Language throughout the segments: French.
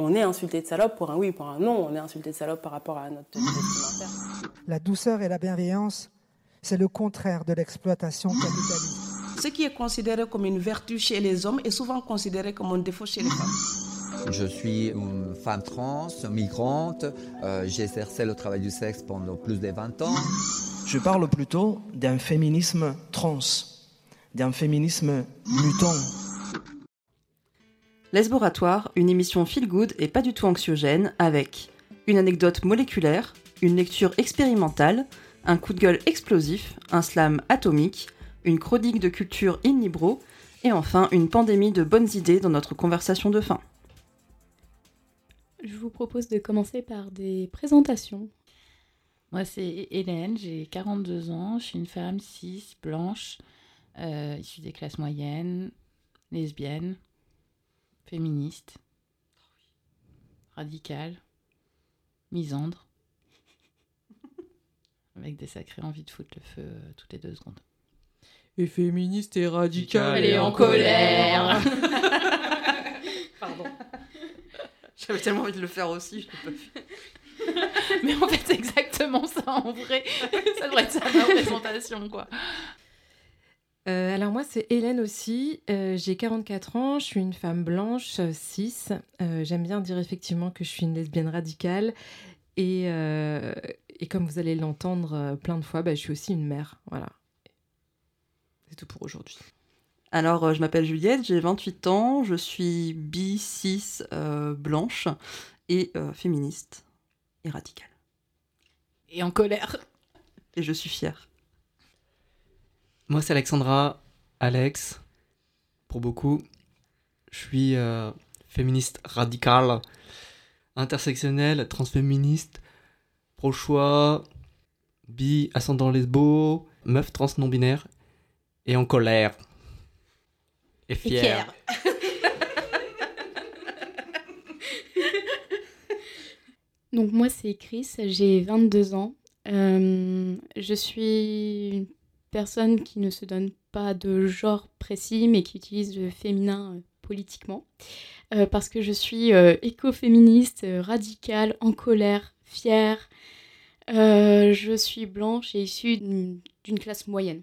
on est insulté de salope pour un oui, pour un non, on est insulté de salope par rapport à notre vestimentaire. La douceur et la bienveillance, c'est le contraire de l'exploitation capitaliste. Ce qui est considéré comme une vertu chez les hommes est souvent considéré comme un défaut chez les femmes. Je suis une femme trans, migrante, euh, j'ai exercé le travail du sexe pendant plus de 20 ans. Je parle plutôt d'un féminisme trans, d'un féminisme mutant. L'esboratoire, une émission feel good et pas du tout anxiogène avec une anecdote moléculaire, une lecture expérimentale, un coup de gueule explosif, un slam atomique, une chronique de culture in libro et enfin une pandémie de bonnes idées dans notre conversation de fin. Je vous propose de commencer par des présentations. Moi, c'est Hélène, j'ai 42 ans, je suis une femme cis, blanche, euh, issue des classes moyennes, lesbienne, féministe, radicale, misandre, avec des sacrées envies de foutre le feu euh, toutes les deux secondes. Et féministe et radicale. Elle est en colère. Pardon. J'avais tellement envie de le faire aussi, je l'ai pas fait. Mais en fait, c'est exactement ça en vrai. ça devrait être ça ma présentation, quoi. Euh, alors moi, c'est Hélène aussi. Euh, j'ai 44 ans, je suis une femme blanche, euh, cis. Euh, J'aime bien dire effectivement que je suis une lesbienne radicale. Et, euh, et comme vous allez l'entendre plein de fois, bah, je suis aussi une mère. Voilà. C'est tout pour aujourd'hui. Alors, je m'appelle Juliette, j'ai 28 ans, je suis bi, cis, euh, blanche et euh, féministe et radicale. Et en colère. Et je suis fière. Moi, c'est Alexandra, Alex, pour beaucoup. Je suis euh, féministe radicale, intersectionnelle, transféministe, pro-choix, bi, ascendant lesbo, meuf trans non-binaire, et en colère. Et fière. Donc moi c'est Chris, j'ai 22 ans. Euh, je suis personne qui ne se donne pas de genre précis mais qui utilise le féminin euh, politiquement. Euh, parce que je suis euh, écoféministe, radicale, en colère, fière. Je suis blanche et issue d'une classe moyenne.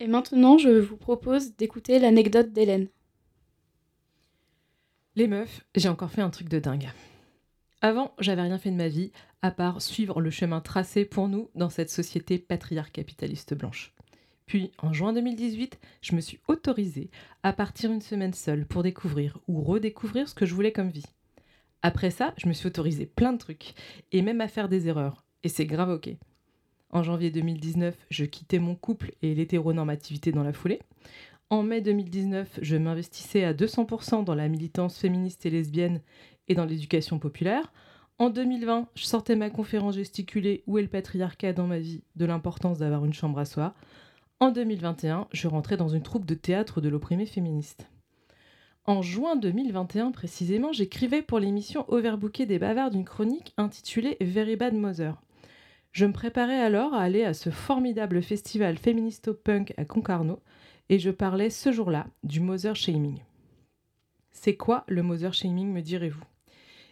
Et maintenant je vous propose d'écouter l'anecdote d'Hélène. Les meufs, j'ai encore fait un truc de dingue. Avant, j'avais rien fait de ma vie, à part suivre le chemin tracé pour nous dans cette société patriarche capitaliste blanche. Puis, en juin 2018, je me suis autorisée à partir une semaine seule pour découvrir ou redécouvrir ce que je voulais comme vie. Après ça, je me suis autorisée plein de trucs, et même à faire des erreurs. Et c'est grave ok. En janvier 2019, je quittais mon couple et l'hétéronormativité dans la foulée. En mai 2019, je m'investissais à 200% dans la militance féministe et lesbienne et dans l'éducation populaire. En 2020, je sortais ma conférence gesticulée Où est le patriarcat dans ma vie? de l'importance d'avoir une chambre à soi. En 2021, je rentrais dans une troupe de théâtre de l'opprimé féministe. En juin 2021, précisément, j'écrivais pour l'émission Overbooké des bavards une chronique intitulée Very Bad Mother. Je me préparais alors à aller à ce formidable festival féministo-punk à Concarneau et je parlais ce jour-là du mother shaming. C'est quoi le mother shaming, me direz-vous?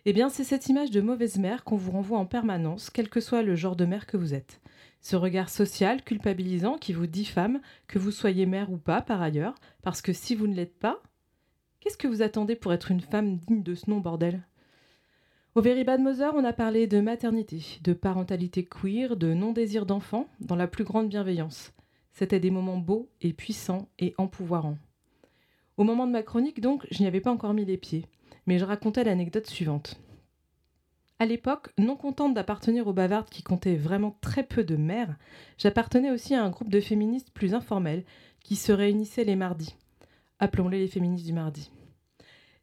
Eh bien, c'est cette image de mauvaise mère qu'on vous renvoie en permanence, quel que soit le genre de mère que vous êtes. Ce regard social, culpabilisant, qui vous diffame, que vous soyez mère ou pas par ailleurs, parce que si vous ne l'êtes pas, qu'est-ce que vous attendez pour être une femme digne de ce nom, bordel? Au Very Bad Mother, on a parlé de maternité, de parentalité queer, de non-désir d'enfant, dans la plus grande bienveillance. C'était des moments beaux et puissants et empouvoirants. Au moment de ma chronique, donc, je n'y avais pas encore mis les pieds, mais je racontais l'anecdote suivante. À l'époque, non contente d'appartenir aux bavardes qui comptaient vraiment très peu de mères, j'appartenais aussi à un groupe de féministes plus informels qui se réunissaient les mardis. Appelons-les les féministes du mardi.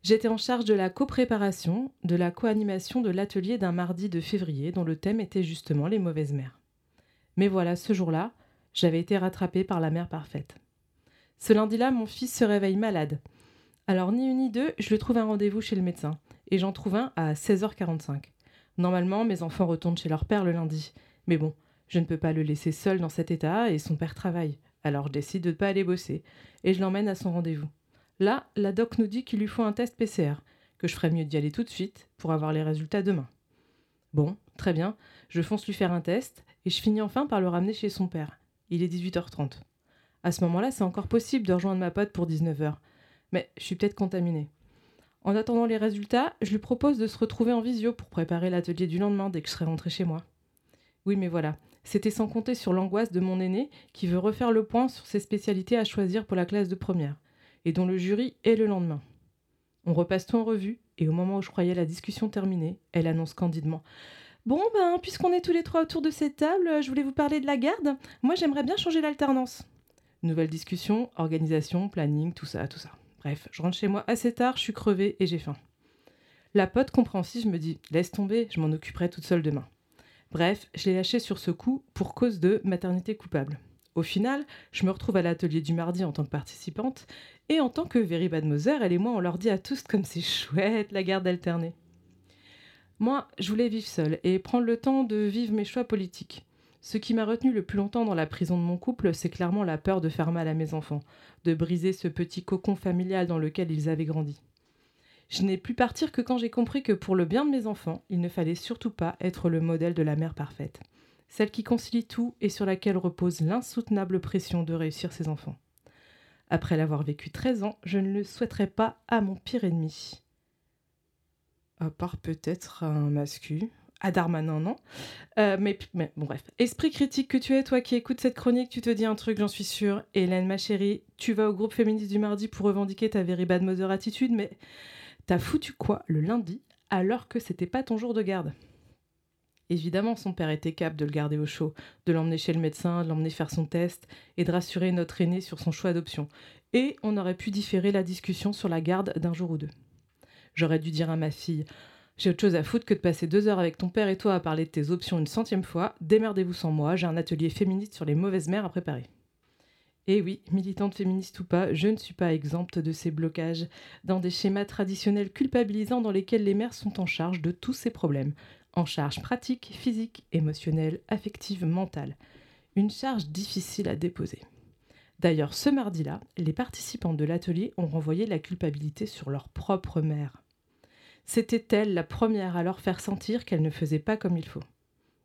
J'étais en charge de la copréparation, de la co-animation de l'atelier d'un mardi de février dont le thème était justement les mauvaises mères. Mais voilà, ce jour-là, j'avais été rattrapée par la mère parfaite. Ce lundi-là, mon fils se réveille malade. Alors, ni une ni deux, je lui trouve un rendez-vous chez le médecin. Et j'en trouve un à 16h45. Normalement, mes enfants retournent chez leur père le lundi. Mais bon, je ne peux pas le laisser seul dans cet état et son père travaille. Alors je décide de ne pas aller bosser. Et je l'emmène à son rendez-vous. Là, la doc nous dit qu'il lui faut un test PCR, que je ferais mieux d'y aller tout de suite pour avoir les résultats demain. Bon, très bien, je fonce lui faire un test et je finis enfin par le ramener chez son père. Il est 18h30. À ce moment-là, c'est encore possible de rejoindre ma pote pour 19h. Mais je suis peut-être contaminée. En attendant les résultats, je lui propose de se retrouver en visio pour préparer l'atelier du lendemain dès que je serai rentrée chez moi. Oui, mais voilà, c'était sans compter sur l'angoisse de mon aîné qui veut refaire le point sur ses spécialités à choisir pour la classe de première, et dont le jury est le lendemain. On repasse tout en revue, et au moment où je croyais la discussion terminée, elle annonce candidement Bon, ben, puisqu'on est tous les trois autour de cette table, je voulais vous parler de la garde. Moi, j'aimerais bien changer l'alternance. Nouvelle discussion, organisation, planning, tout ça, tout ça. Bref, je rentre chez moi assez tard, je suis crevée et j'ai faim. La pote compréhensive me dit Laisse tomber, je m'en occuperai toute seule demain. Bref, je l'ai lâché sur ce coup pour cause de maternité coupable. Au final, je me retrouve à l'atelier du mardi en tant que participante, et en tant que Very Bad Mother, elle et moi, on leur dit à tous comme c'est chouette la garde alternée. Moi, je voulais vivre seule et prendre le temps de vivre mes choix politiques. Ce qui m'a retenu le plus longtemps dans la prison de mon couple, c'est clairement la peur de faire mal à mes enfants, de briser ce petit cocon familial dans lequel ils avaient grandi. Je n'ai pu partir que quand j'ai compris que pour le bien de mes enfants, il ne fallait surtout pas être le modèle de la mère parfaite, celle qui concilie tout et sur laquelle repose l'insoutenable pression de réussir ses enfants. Après l'avoir vécu 13 ans, je ne le souhaiterais pas à mon pire ennemi. À part peut-être un mascu, à Darmanin, non euh, mais, bon, bref. Esprit critique que tu es, toi qui écoutes cette chronique, tu te dis un truc, j'en suis sûre. Hélène, ma chérie, tu vas au groupe féministe du mardi pour revendiquer ta very bad mother attitude, mais t'as foutu quoi le lundi alors que c'était pas ton jour de garde? Évidemment, son père était capable de le garder au chaud, de l'emmener chez le médecin, de l'emmener faire son test et de rassurer notre aîné sur son choix d'option. Et on aurait pu différer la discussion sur la garde d'un jour ou deux. J'aurais dû dire à ma fille j'ai autre chose à foutre que de passer deux heures avec ton père et toi à parler de tes options une centième fois. Démerdez-vous sans moi, j'ai un atelier féministe sur les mauvaises mères à préparer. Et oui, militante féministe ou pas, je ne suis pas exempte de ces blocages dans des schémas traditionnels culpabilisants dans lesquels les mères sont en charge de tous ces problèmes. En charge pratique, physique, émotionnelle, affective, mentale. Une charge difficile à déposer. D'ailleurs, ce mardi-là, les participants de l'atelier ont renvoyé la culpabilité sur leur propre mère. C'était elle la première à leur faire sentir qu'elle ne faisait pas comme il faut?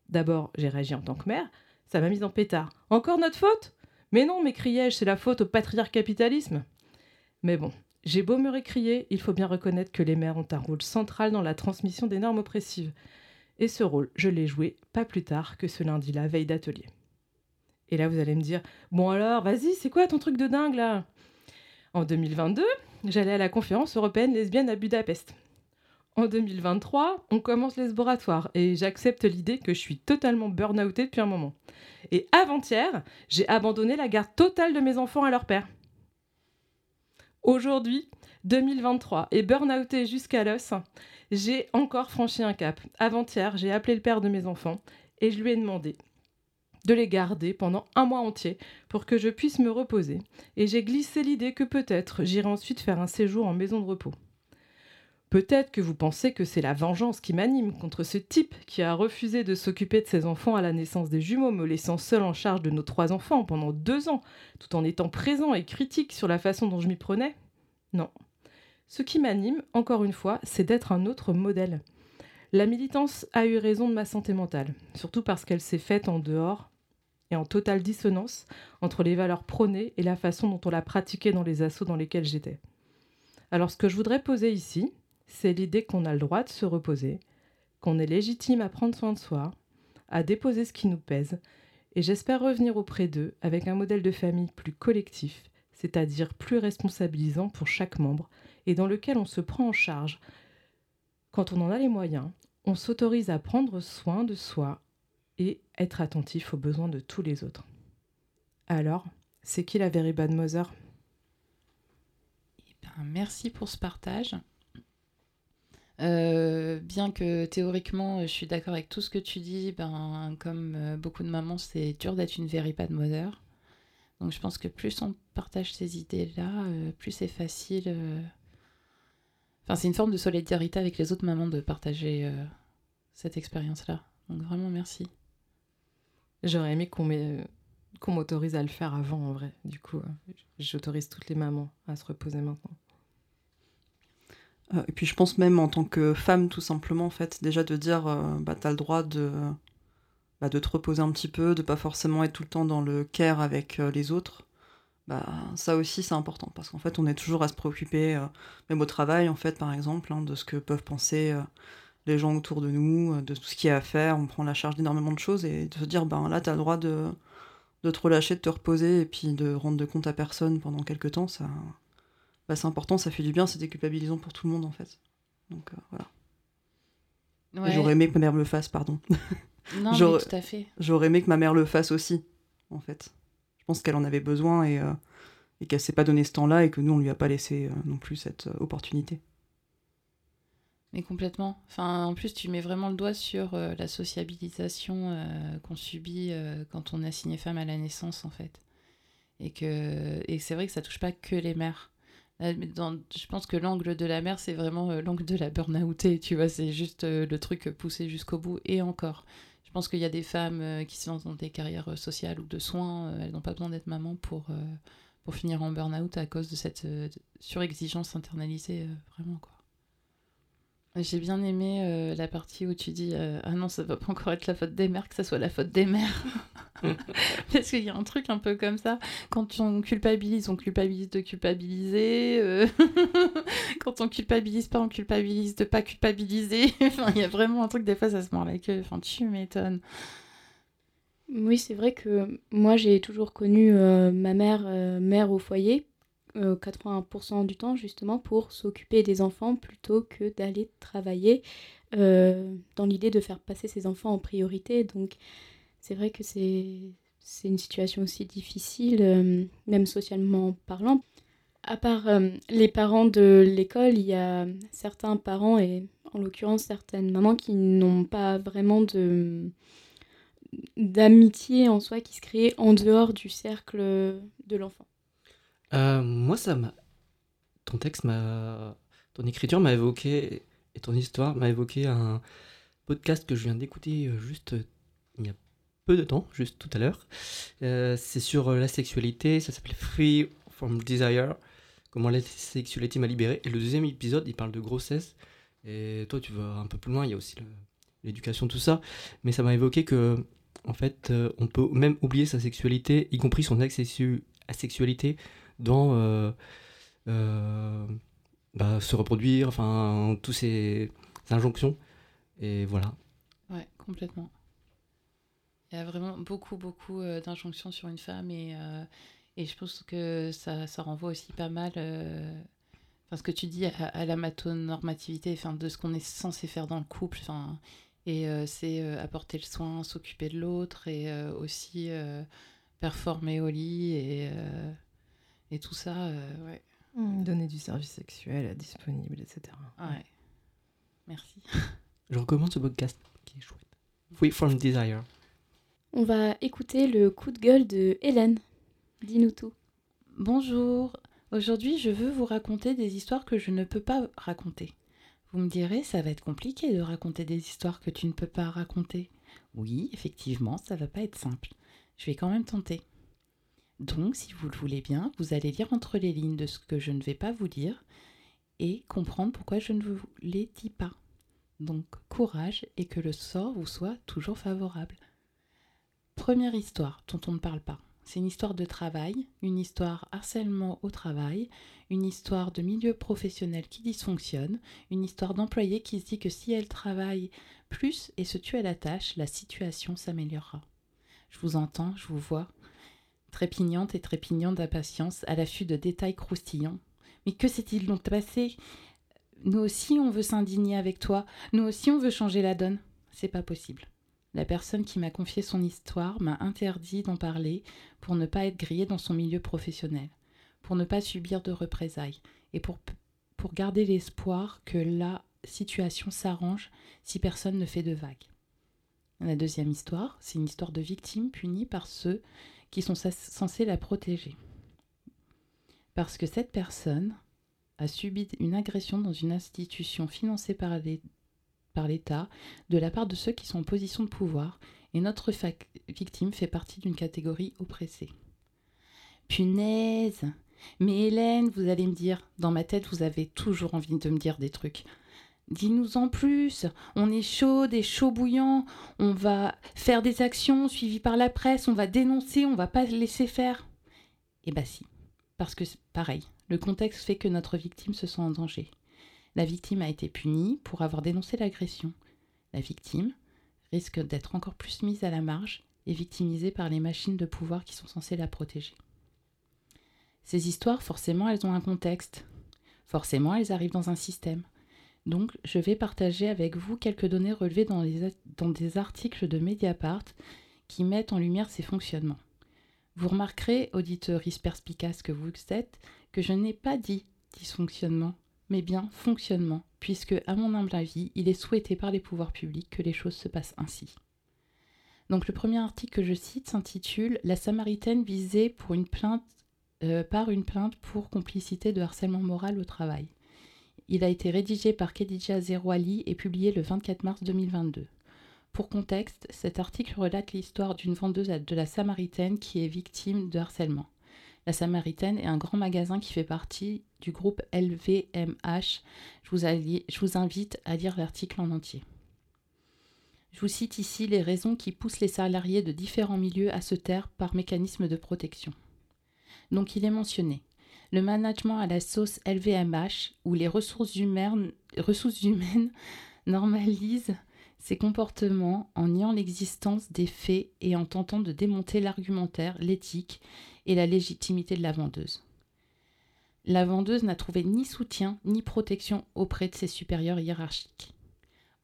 D'abord, j'ai réagi en tant que mère, ça m'a mise en pétard. Encore notre faute? Mais non, m'écriai-je, c'est la faute au patriarcat capitalisme. Mais bon, j'ai beau me récrier, il faut bien reconnaître que les mères ont un rôle central dans la transmission des normes oppressives. Et ce rôle, je l'ai joué pas plus tard que ce lundi-là, veille d'atelier. Et là, vous allez me dire, bon alors, vas-y, c'est quoi ton truc de dingue là? En 2022, j'allais à la conférence européenne lesbienne à Budapest. En 2023, on commence l'esboratoire et j'accepte l'idée que je suis totalement burn-outée depuis un moment. Et avant-hier, j'ai abandonné la garde totale de mes enfants à leur père. Aujourd'hui, 2023, et burn-outée jusqu'à l'os, j'ai encore franchi un cap. Avant-hier, j'ai appelé le père de mes enfants et je lui ai demandé de les garder pendant un mois entier pour que je puisse me reposer. Et j'ai glissé l'idée que peut-être j'irai ensuite faire un séjour en maison de repos. Peut-être que vous pensez que c'est la vengeance qui m'anime contre ce type qui a refusé de s'occuper de ses enfants à la naissance des jumeaux, me laissant seul en charge de nos trois enfants pendant deux ans, tout en étant présent et critique sur la façon dont je m'y prenais? Non. Ce qui m'anime, encore une fois, c'est d'être un autre modèle. La militance a eu raison de ma santé mentale, surtout parce qu'elle s'est faite en dehors et en totale dissonance entre les valeurs prônées et la façon dont on l'a pratiquée dans les assauts dans lesquels j'étais. Alors ce que je voudrais poser ici, c'est l'idée qu'on a le droit de se reposer, qu'on est légitime à prendre soin de soi, à déposer ce qui nous pèse, et j'espère revenir auprès d'eux avec un modèle de famille plus collectif, c'est-à-dire plus responsabilisant pour chaque membre, et dans lequel on se prend en charge. Quand on en a les moyens, on s'autorise à prendre soin de soi et être attentif aux besoins de tous les autres. Alors, c'est qui la Very Bad Mother? Eh ben, Merci pour ce partage. Euh, bien que théoriquement, je suis d'accord avec tout ce que tu dis, ben, comme euh, beaucoup de mamans, c'est dur d'être une very bad. Donc je pense que plus on partage ces idées-là, euh, plus c'est facile. Enfin, c'est une forme de solidarité avec les autres mamans de partager cette expérience-là. Donc vraiment, merci. J'aurais aimé qu'on m'autorise à le faire avant, en vrai. Du coup, j'autorise toutes les mamans à se reposer maintenant. Euh, et puis je pense même en tant que femme, tout simplement, en déjà de dire, euh, bah, t'as le droit de, bah, de te reposer un petit peu, de pas forcément être tout le temps dans le care avec euh, les autres. Bah, ça aussi, c'est important, parce qu'en fait, on est toujours à se préoccuper, même au travail, en fait, par exemple, hein, de ce que peuvent penser les gens autour de nous, de tout ce qu'il y a à faire. On prend la charge d'énormément de choses, et de se dire, ben là, t'as le droit de, de te relâcher, de te reposer, et puis de rendre de compte à personne pendant quelques temps, ça... Bah, c'est important, ça fait du bien, c'est déculpabilisant pour tout le monde, en fait. Donc, euh, voilà. Ouais. J'aurais aimé que ma mère le fasse, pardon. Non, mais tout à fait. J'aurais aimé que ma mère le fasse aussi, en fait. Je pense qu'elle en avait besoin et, euh, et qu'elle s'est pas donné ce temps-là et que nous, on lui a pas laissé euh, non plus cette opportunité. Mais complètement. Enfin, en plus, tu mets vraiment le doigt sur la sociabilisation qu'on subit quand on est assigné femme à la naissance, en fait. Et que et c'est vrai que ça touche pas que les mères. Dans- je pense que l'angle de la mère, c'est vraiment euh, l'angle de la burn-outée, tu vois. C'est juste euh, le truc poussé jusqu'au bout et encore. Je pense qu'il y a des femmes euh, qui sont dans des carrières euh, sociales ou de soins, euh, elles n'ont pas besoin d'être maman pour, euh, pour finir en burn-out à cause de cette euh, surexigence internalisée, euh, vraiment, quoi. J'ai bien aimé euh, la partie où tu dis euh, Ah non, ça va pas encore être la faute des mères, que ça soit la faute des mères. Parce qu'il y a un truc un peu comme ça. Quand on culpabilise, on culpabilise de culpabiliser. euh, Quand on culpabilise pas, on culpabilise de pas culpabiliser. enfin, il y a vraiment un truc, des fois, ça se mord la queue. Enfin, tu m'étonnes. Oui, c'est vrai que moi j'ai toujours connu euh, ma mère euh, mère au foyer, euh, 80% du temps justement pour s'occuper des enfants plutôt que d'aller travailler euh, dans l'idée de faire passer ses enfants en priorité. Donc c'est vrai que c'est une situation aussi difficile, euh, même socialement parlant. À part euh, les parents de l'école, il y a certains parents et en l'occurrence certaines mamans qui n'ont pas vraiment de d'amitié en soi qui se crée en dehors du cercle de l'enfant. Euh, moi, ça m'a. Ton texte m'a. Ton écriture m'a évoqué. Et ton histoire m'a évoqué un podcast que je viens d'écouter euh, juste euh, il y a peu de temps, juste tout à l'heure. C'est sur la sexualité. Ça s'appelle Free from Desire. Comment la sexualité m'a libéré. Et le deuxième épisode, il parle de grossesse. Et toi, tu vas un peu plus loin. Il y a aussi l'éducation, tout ça. Mais ça m'a évoqué que, en fait, on peut même oublier sa sexualité, y compris son asexu- asexualité, dans euh, euh, bah, se reproduire, enfin, tous ces injonctions. Et voilà. Ouais, complètement. Il y a vraiment beaucoup, beaucoup euh, d'injonctions sur une femme et, et je pense que ça, ça renvoie aussi pas mal, enfin, ce que tu dis, à, la matonormativité, enfin, de ce qu'on est censé faire dans le couple. Enfin, et c'est apporter le soin, s'occuper de l'autre et aussi performer au lit et tout ça. euh, ouais. Hmm, Donner du service sexuel disponible, etc. Ouais. Merci. Je recommande ce podcast qui est chouette. Free from Desire. On va écouter le coup de gueule de Hélène. Dis-nous tout. Bonjour. Aujourd'hui, je veux vous raconter des histoires que je ne peux pas raconter. Vous me direz, ça va être compliqué de raconter des histoires que tu ne peux pas raconter. Oui, effectivement, ça va pas être simple. Je vais quand même tenter. Donc, si vous le voulez bien, vous allez lire entre les lignes de ce que je ne vais pas vous dire et comprendre pourquoi je ne vous les dis pas. Donc, courage et que le sort vous soit toujours favorable. Première histoire dont on ne parle pas. C'est une histoire de travail, une histoire harcèlement au travail, une histoire de milieu professionnel qui dysfonctionne, une histoire d'employé qui se dit que si elle travaille plus et se tue à la tâche, la situation s'améliorera. Je vous entends, je vous vois, trépignante et trépignante d'impatience, à l'affût de détails croustillants. Mais que s'est-il donc passé? Nous aussi, on veut s'indigner avec toi. Nous aussi, on veut changer la donne. C'est pas possible. La personne qui m'a confié son histoire m'a interdit d'en parler pour ne pas être grillée dans son milieu professionnel, pour ne pas subir de représailles et pour, pour garder l'espoir que la situation s'arrange si personne ne fait de vagues. La deuxième histoire, c'est une histoire de victime punie par ceux qui sont censés la protéger. Parce que cette personne a subi une agression dans une institution financée par l'État de la part de ceux qui sont en position de pouvoir et notre victime fait partie d'une catégorie oppressée. Punaise Mais Hélène, vous allez me dire, dans ma tête, vous avez toujours envie de me dire des trucs. Dis-nous en plus, on est chaud, des chauds bouillants, on va faire des actions suivies par la presse, on va dénoncer, on va pas laisser faire. Eh bah si, parce que pareil, le contexte fait que notre victime se sent en danger. La victime a été punie pour avoir dénoncé l'agression. La victime risque d'être encore plus mise à la marge et victimisée par les machines de pouvoir qui sont censées la protéger. Ces histoires, forcément, elles ont un contexte. Forcément, elles arrivent dans un système. Donc, je vais partager avec vous quelques données relevées dans, des articles de Mediapart qui mettent en lumière ces fonctionnements. Vous remarquerez, auditeuris perspicace que vous êtes, que je n'ai pas dit dysfonctionnement, mais bien fonctionnement, puisque, à mon humble avis, il est souhaité par les pouvoirs publics que les choses se passent ainsi. Donc le premier article que je cite s'intitule La Samaritaine visée euh, par une plainte pour complicité de harcèlement moral au travail. Il a été rédigé par Khadija Zerouali et publié le 24 mars 2022. Pour contexte, cet article relate l'histoire d'une vendeuse de la Samaritaine qui est victime de harcèlement. La Samaritaine est un grand magasin qui fait partie du groupe LVMH. Je vous, je vous invite à lire l'article en entier. Je vous cite ici les raisons qui poussent les salariés de différents milieux à se taire par mécanisme de protection. Donc il est mentionné le management à la sauce LVMH, où les ressources humaines, ressources normalisent ces comportements en niant l'existence des faits et en tentant de démonter l'argumentaire, l'éthique et la légitimité de la vendeuse. La vendeuse n'a trouvé ni soutien ni protection auprès de ses supérieurs hiérarchiques.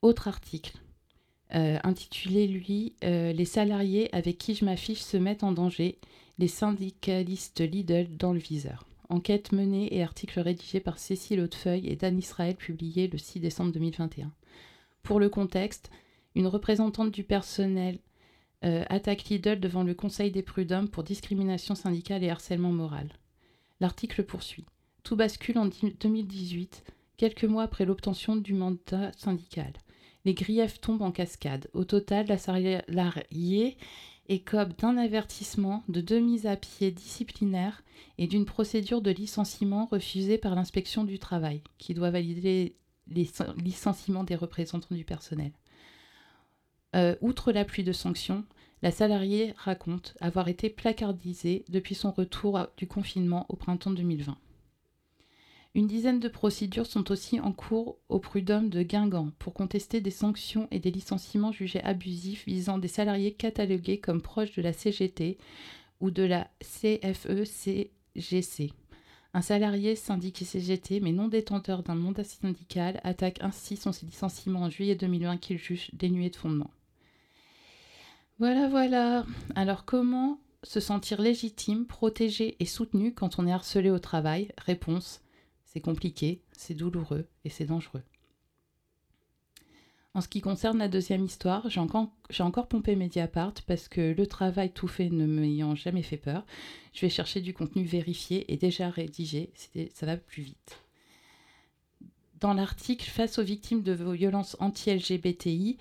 Autre article, euh, intitulé lui euh, Les salariés avec qui je m'affiche se mettent en danger, les syndicalistes Lidl dans le viseur. Enquête menée et article rédigé par Cécile Hautefeuille et Dan Israël publié le 6 décembre 2021. Pour le contexte, une représentante du personnel euh, attaque Lidl devant le Conseil des prud'hommes pour discrimination syndicale et harcèlement moral. L'article poursuit. Tout bascule en 2018, quelques mois après l'obtention du mandat syndical. Les griefs tombent en cascade. Au total, la salariée écope d'un avertissement, de deux mises à pied disciplinaires et d'une procédure de licenciement refusée par l'inspection du travail, qui doit valider les licenciements des représentants du personnel. Euh, outre la pluie de sanctions, la salariée raconte avoir été placardisée depuis son retour du confinement au printemps 2020. Une dizaine de procédures sont aussi en cours au prud'homme de Guingamp pour contester des sanctions et des licenciements jugés abusifs visant des salariés catalogués comme proches de la CGT ou de la CFE-CGC. Un salarié syndiqué CGT mais non détenteur d'un mandat syndical attaque ainsi son licenciement en juillet 2020 qu'il juge dénué de fondement. Voilà, voilà. Alors comment se sentir légitime, protégé et soutenu quand on est harcelé au travail? Réponse c'est compliqué, c'est douloureux et c'est dangereux. En ce qui concerne la deuxième histoire, j'ai encore, pompé Mediapart parce que le travail tout fait ne m'ayant jamais fait peur, je vais chercher du contenu vérifié et déjà rédigé, ça va plus vite. Dans l'article Face aux victimes de violences anti-LGBTI,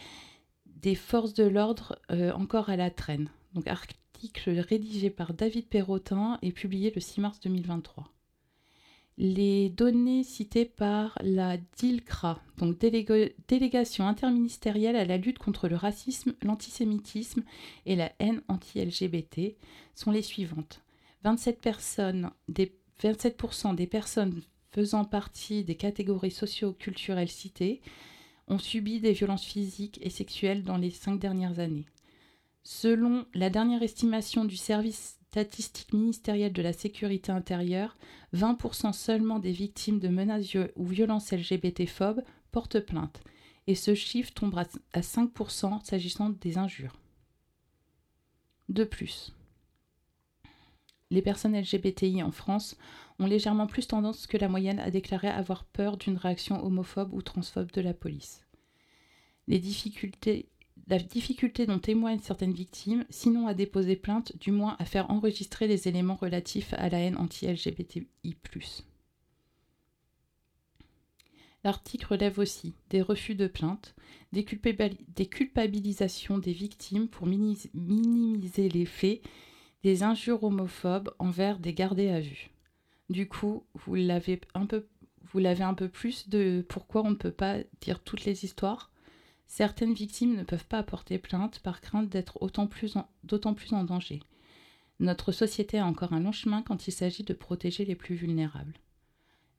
des forces de l'ordre euh, encore à la traîne. Donc article rédigé par David Perrotin et publié le 6 mars 2023 les données citées par la DILCRA, donc Délégation interministérielle à la lutte contre le racisme, l'antisémitisme et la haine anti-LGBT, sont les suivantes. 27%, personnes, des, 27 des personnes faisant partie des catégories socio-culturelles citées ont subi des violences physiques et sexuelles dans les cinq dernières années. Selon la dernière estimation du service statistiques ministérielles de la sécurité intérieure, 20% seulement des victimes de menaces ou violences LGBT-phobes portent plainte, et ce chiffre tombe à 5% s'agissant des injures. De plus, les personnes LGBTI en France ont légèrement plus tendance que la moyenne à déclarer avoir peur d'une réaction homophobe ou transphobe de la police. Les difficultés la difficulté dont témoignent certaines victimes, sinon à déposer plainte, du moins à faire enregistrer les éléments relatifs à la haine anti-LGBTI. L'article relève aussi des refus de plainte, des, culpabilisations des victimes pour minimiser les faits, des injures homophobes envers des gardés à vue. Du coup, vous l'avez un peu, vous l'avez un peu plus de pourquoi on ne peut pas dire toutes les histoires? Certaines victimes ne peuvent pas apporter plainte par crainte d'être d'autant plus, en, danger. Notre société a encore un long chemin quand il s'agit de protéger les plus vulnérables.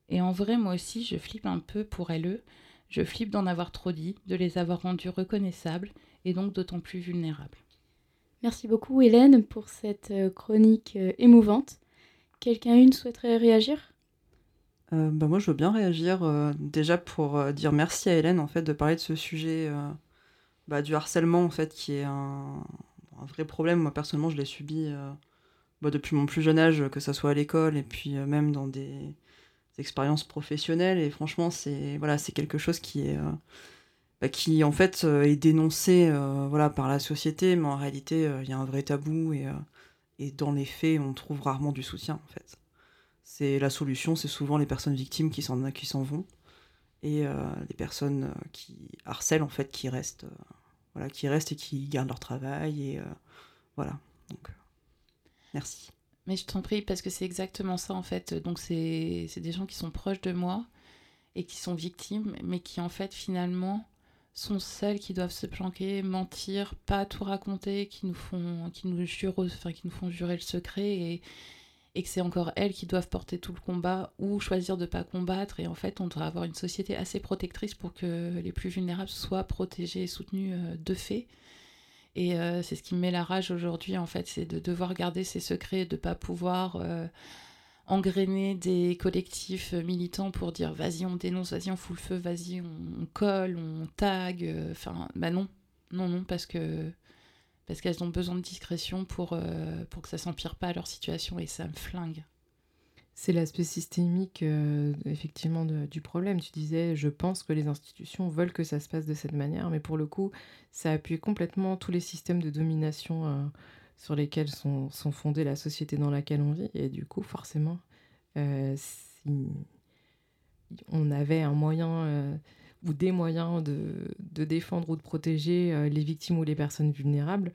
Et en vrai, moi aussi, je flippe un peu pour elle. Je flippe d'en avoir trop dit, de les avoir rendus reconnaissables et donc d'autant plus vulnérables. Merci beaucoup Hélène pour cette euh, chronique euh, émouvante. Quelqu'un une souhaiterait réagir? Euh, bah moi, je veux bien réagir déjà pour dire merci à Hélène en fait de parler de ce sujet bah, du harcèlement en fait qui est un, vrai problème. Moi personnellement, je l'ai subi bah, depuis mon plus jeune âge, que ce soit à l'école et puis même dans des, expériences professionnelles. Et franchement, c'est voilà, c'est quelque chose qui est bah, qui en fait euh, est dénoncé euh, voilà, par la société, mais en réalité, euh, il y a un vrai tabou et, et dans les faits, on trouve rarement du soutien en fait. C'est la solution, c'est souvent les personnes victimes qui s'en qui s'en vont. Et les personnes qui harcèlent en fait qui restent voilà qui restent et qui gardent leur travail et voilà. Donc merci. Mais je t'en prie parce que c'est exactement ça en fait. Donc c'est des gens qui sont proches de moi et qui sont victimes mais qui en fait finalement sont celles qui doivent se planquer, mentir, pas tout raconter, qui nous font, qui nous enfin qui nous font jurer le secret et, et que c'est encore elles qui doivent porter tout le combat ou choisir de pas combattre. Et en fait, on devrait avoir une société assez protectrice pour que les plus vulnérables soient protégés et soutenus euh, de fait. Et euh, c'est ce qui me met la rage aujourd'hui, en fait, c'est de devoir garder ces secrets, de pas pouvoir euh, engrainer des collectifs militants pour dire vas-y on dénonce, vas-y on fout le feu, vas-y on, colle, on tag, euh, enfin bah non, non non parce que parce qu'elles ont besoin de discrétion pour euh, pour que ça s'empire pas leur situation et ça me flingue. C'est l'aspect systémique euh, effectivement du problème. Tu disais je pense que les institutions veulent que ça se passe de cette manière, mais pour le coup ça appuie complètement tous les systèmes de domination sur lesquels sont, sont, fondées la société dans laquelle on vit. Et du coup, forcément, euh, si on avait un moyen euh, ou des moyens de, défendre ou de protéger euh, les victimes ou les personnes vulnérables,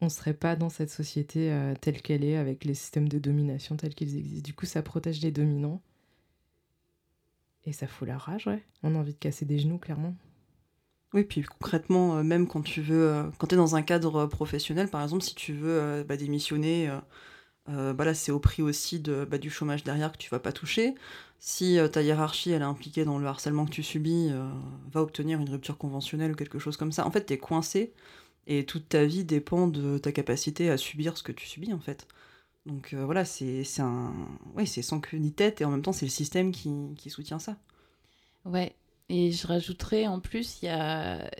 on ne serait pas dans cette société telle qu'elle est, avec les systèmes de domination tels qu'ils existent. Du coup, ça protège les dominants. Et ça fout la rage, ouais. On a envie de casser des genoux, clairement. Oui, puis concrètement, euh, même quand tu veux, euh, quand es dans un cadre professionnel, par exemple, si tu veux euh, bah, démissionner, bah là, c'est au prix aussi de, bah, du chômage derrière que tu vas pas toucher. Si ta hiérarchie elle est impliquée dans le harcèlement que tu subis, va obtenir une rupture conventionnelle ou quelque chose comme ça. En fait, tu es coincé et toute ta vie dépend de ta capacité à subir ce que tu subis en fait. Donc voilà, c'est un... ouais, sans queue ni tête et en même temps, c'est le système qui, qui soutient ça. Ouais, et je rajouterais en plus, il y a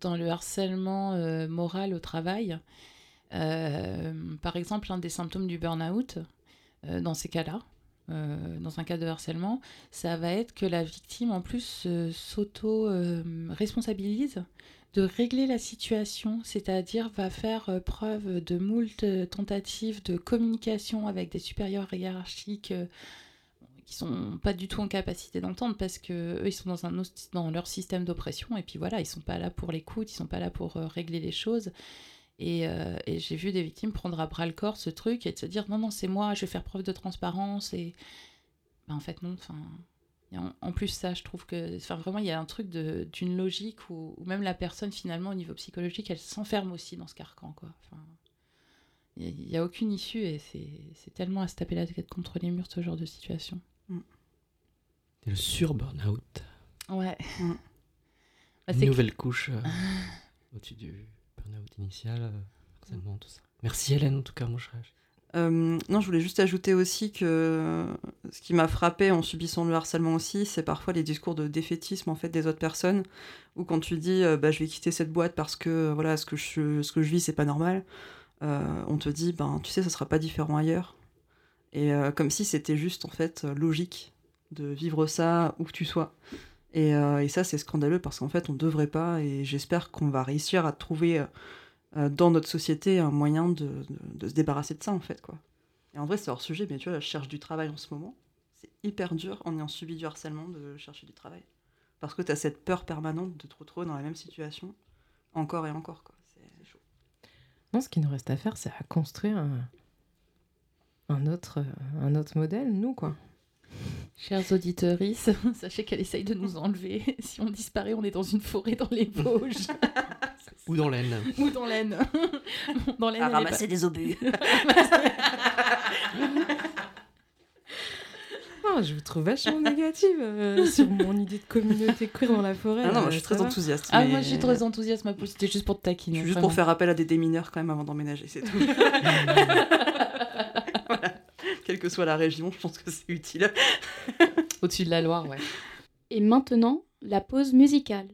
dans le harcèlement euh, moral au travail, euh, par exemple, un des symptômes du burn-out, euh, dans ces cas-là, dans un cas de harcèlement, ça va être que la victime en plus s'auto-responsabilise de régler la situation, c'est-à-dire va faire preuve de moult tentatives de communication avec des supérieurs hiérarchiques qui sont pas du tout en capacité d'entendre parce que eux, ils sont dans un dans leur système d'oppression et puis voilà ils sont pas là pour l'écoute ils sont pas là pour euh, régler les choses et, euh, et j'ai vu des victimes prendre à bras le corps ce truc et de se dire non non c'est moi je vais faire preuve de transparence et ben, en fait non enfin en, plus ça je trouve que enfin vraiment il y a un truc d'une logique où, même la personne finalement au niveau psychologique elle s'enferme aussi dans ce carcan quoi enfin il n'y a, a, aucune issue et c'est tellement à se taper la tête contre les murs ce genre de situation. Mm. Le sur-burnout. Ouais. Mm. Bah, Une nouvelle couche euh, au-dessus du initial, euh, harcèlement, tout ça. Merci Hélène, en tout cas, mon cher. Euh, non, je voulais juste ajouter aussi que ce qui m'a frappé en subissant le harcèlement aussi, c'est parfois les discours de défaitisme en fait des autres personnes, ou quand tu dis bah, je vais quitter cette boîte parce que voilà ce que je, ce que je vis c'est pas normal, on te dit ben tu sais ça sera pas différent ailleurs. Et euh, comme si c'était juste en fait logique de vivre ça où que tu sois. Et, euh, et ça, c'est scandaleux parce qu'en fait, on ne devrait pas. Et j'espère qu'on va réussir à trouver euh, dans notre société un moyen de, se débarrasser de ça, en fait. quoi. Et en vrai, c'est hors sujet, mais tu vois, je cherche du travail en ce moment. C'est hyper dur en ayant subi du harcèlement de chercher du travail. Parce que tu as cette peur permanente de te retrouver dans la même situation, encore et encore. quoi. Non, ce qui nous reste à faire, c'est à construire un un autre, euh, un autre modèle, nous, quoi. Chers auditeurs, sachez qu'elle essaye de nous enlever. Si on disparaît, on est dans une forêt dans les Vosges. Ou dans l'aine. Ou dans l'aine. dans l'aine. À ramasser pas- des obus. Non, je vous trouve vachement négative euh, sur mon idée de communauté queer dans la forêt. Ah non, moi, je suis très va enthousiaste. Ah, moi, je suis très enthousiaste, ma pousse. C'était juste pour te Je taquiner. suis juste vraiment. pour faire appel à des démineurs quand même avant d'emménager, c'est tout. Quelle que soit la région, je pense que c'est utile. Au-dessus de la Loire, ouais. Et maintenant, la pause musicale.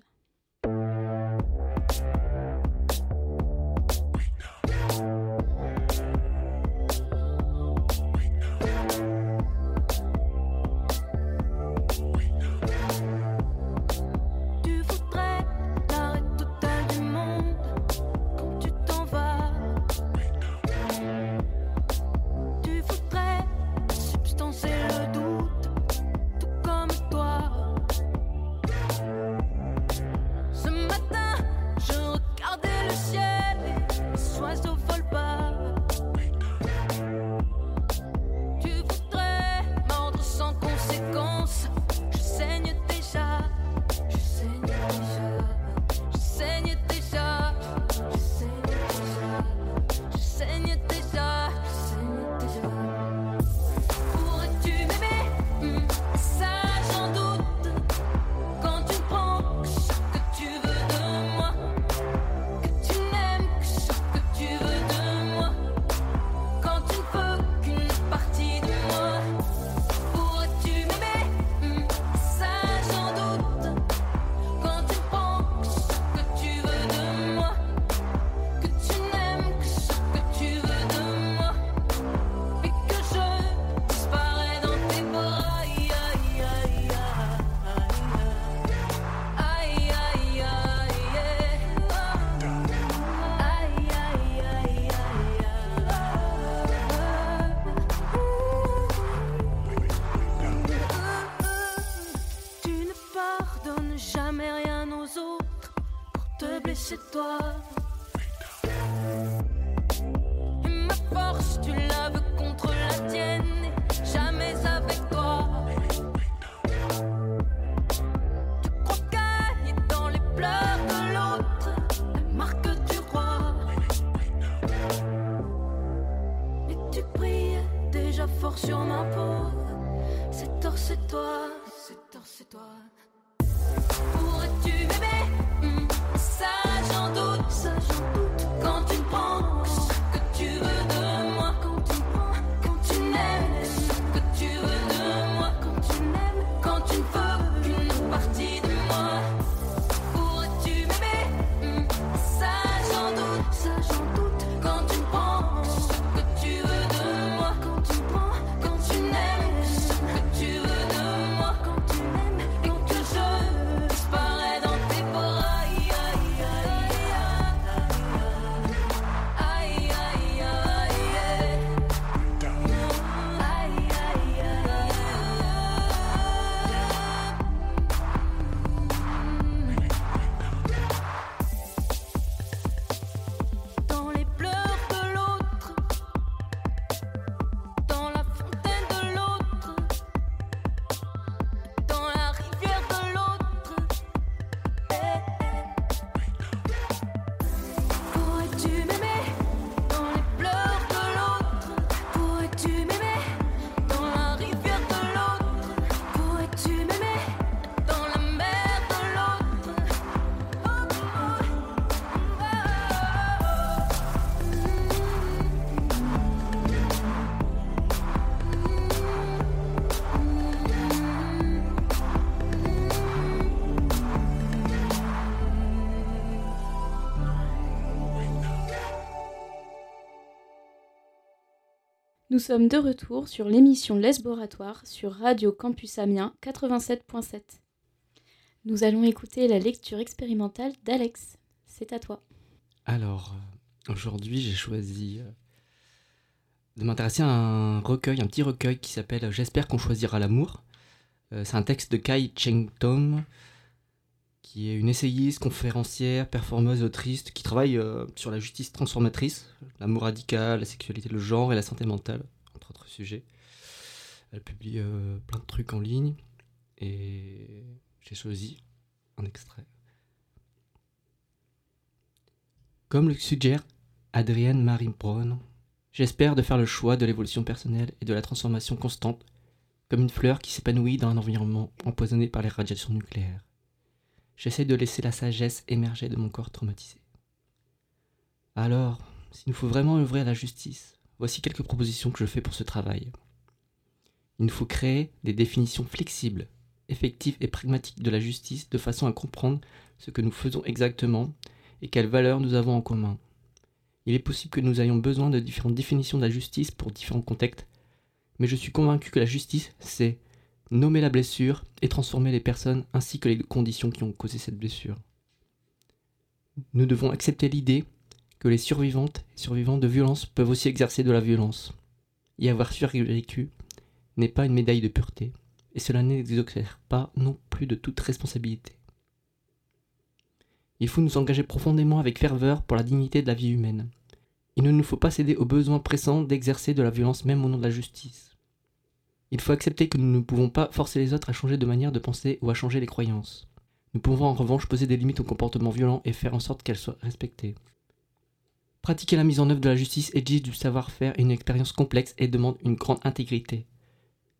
Sommes de retour sur l'émission Lesboratoire sur Radio Campus Amiens 87.7. Nous allons écouter la lecture expérimentale d'Alex. C'est à toi. Alors, euh, aujourd'hui, j'ai choisi euh, de m'intéresser à un recueil, un petit recueil qui s'appelle J'espère qu'on choisira l'amour. Euh, c'est un texte de Kai Cheng Tom, qui est une essayiste, conférencière, performeuse, autrice, qui travaille sur la justice transformatrice, l'amour radical, la sexualité, le genre et la santé mentale, sujets. Elle publie euh, plein de trucs en ligne et j'ai choisi un extrait. Comme le suggère Adrienne Marie Brown, j'espère de faire le choix de l'évolution personnelle et de la transformation constante, comme une fleur qui s'épanouit dans un environnement empoisonné par les radiations nucléaires. J'essaie de laisser la sagesse émerger de mon corps traumatisé. Alors, s'il nous faut vraiment œuvrer à la justice, voici quelques propositions que je fais pour ce travail. Il nous faut créer des définitions flexibles, effectives et pragmatiques de la justice de façon à comprendre ce que nous faisons exactement et quelles valeurs nous avons en commun. Il est possible que nous ayons besoin de différentes définitions de la justice pour différents contextes, mais je suis convaincu que la justice, c'est nommer la blessure et transformer les personnes ainsi que les conditions qui ont causé cette blessure. Nous devons accepter l'idée que les survivantes et survivants de violence peuvent aussi exercer de la violence. Y avoir survécu n'est pas une médaille de pureté, et cela n'exonère pas non plus de toute responsabilité. Il faut nous engager profondément avec ferveur pour la dignité de la vie humaine. Il ne nous faut pas céder au besoin pressant d'exercer de la violence même au nom de la justice. Il faut accepter que nous ne pouvons pas forcer les autres à changer de manière de penser ou à changer les croyances. Nous pouvons en revanche poser des limites aux comportements violents et faire en sorte qu'elles soient respectées. Pratiquer la mise en œuvre de la justice exige du savoir-faire et une expérience complexe et demande une grande intégrité.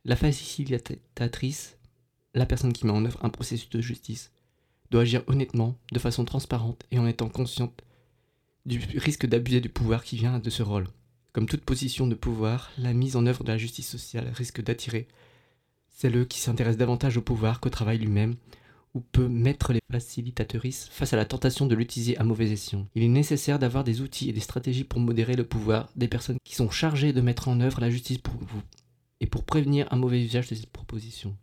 La facilitatrice, la personne qui met en œuvre un processus de justice, doit agir honnêtement, de façon transparente et en étant consciente du risque d'abuser du pouvoir qui vient de ce rôle. Comme toute position de pouvoir, la mise en œuvre de la justice sociale risque d'attirer celles qui s'intéressent davantage au pouvoir qu'au travail lui-même, ou peut mettre les facilitatrices face à la tentation de l'utiliser à mauvais escient. Il est nécessaire d'avoir des outils et des stratégies pour modérer le pouvoir des personnes qui sont chargées de mettre en œuvre la justice pour vous et pour prévenir un mauvais usage de cette proposition.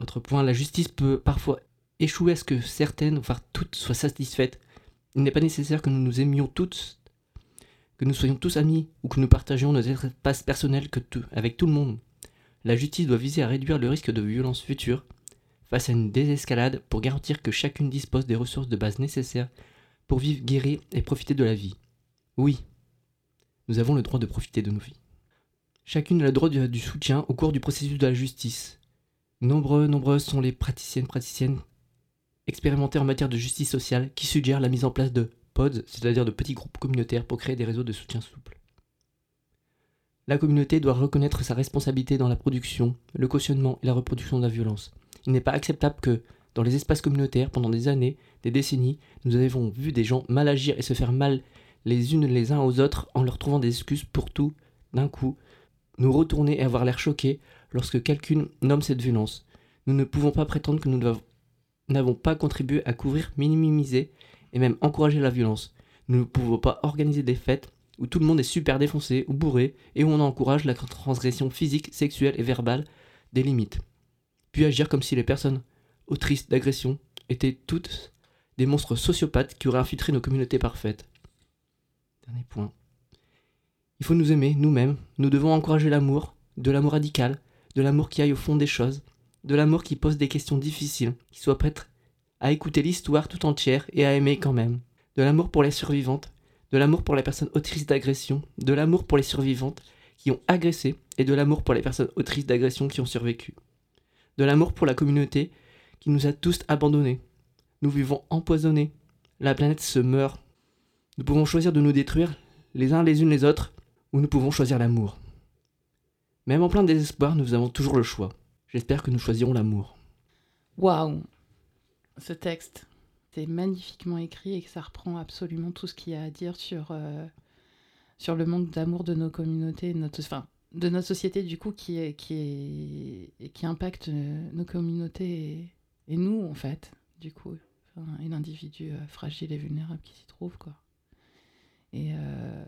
Autre point, la justice peut parfois échouer à ce que certaines, voire toutes, soient satisfaites. Il n'est pas nécessaire que nous nous aimions toutes, que nous soyons tous amis ou que nous partagions nos espaces personnels avec tout le monde. La justice doit viser à réduire le risque de violence future face à une désescalade pour garantir que chacune dispose des ressources de base nécessaires pour vivre, guérir et profiter de la vie. Oui, nous avons le droit de profiter de nos vies. Chacune a le droit du, soutien au cours du processus de la justice. Nombreux, nombreuses sont les praticiennes, praticiennes expérimentées en matière de justice sociale qui suggèrent la mise en place de pods, c'est-à-dire de petits groupes communautaires pour créer des réseaux de soutien souples. La communauté doit reconnaître sa responsabilité dans la production, le cautionnement et la reproduction de la violence. Il n'est pas acceptable que, dans les espaces communautaires, pendant des années, des décennies, nous avons vu des gens mal agir et se faire mal les unes les uns aux autres en leur trouvant des excuses pour tout, d'un coup, nous retourner et avoir l'air choqués lorsque quelqu'un nomme cette violence. Nous ne pouvons pas prétendre que nous n'avons pas contribué à couvrir, minimiser et même encourager la violence. Nous ne pouvons pas organiser des fêtes où tout le monde est super défoncé ou bourré et où on encourage la transgression physique, sexuelle et verbale des limites. Puis agir comme si les personnes autrices d'agression étaient toutes des monstres sociopathes qui auraient infiltré nos communautés parfaites. Dernier point. Il faut nous aimer, nous-mêmes. Nous devons encourager l'amour, de l'amour radical, de l'amour qui aille au fond des choses, de l'amour qui pose des questions difficiles, qui soit prête à écouter l'histoire tout entière et à aimer quand même. De l'amour pour les survivantes, de l'amour pour les personnes autrices d'agression, de l'amour pour les survivantes qui ont agressé et de l'amour pour les personnes autrices d'agression qui ont survécu. De l'amour pour la communauté qui nous a tous abandonnés. Nous vivons empoisonnés. La planète se meurt. Nous pouvons choisir de nous détruire les uns les unes les autres ou nous pouvons choisir l'amour. Même en plein désespoir, nous avons toujours le choix. J'espère que nous choisirons l'amour. Waouh Ce texte, c'est magnifiquement écrit et que ça reprend absolument tout ce qu'il y a à dire sur, euh, sur le manque d'amour de nos communautés, notre, enfin, de notre société du coup qui, qui, qui impacte euh, nos communautés et, nous en fait, du coup, enfin, et l'individu euh, fragile et vulnérable qui s'y trouve quoi. Et, euh,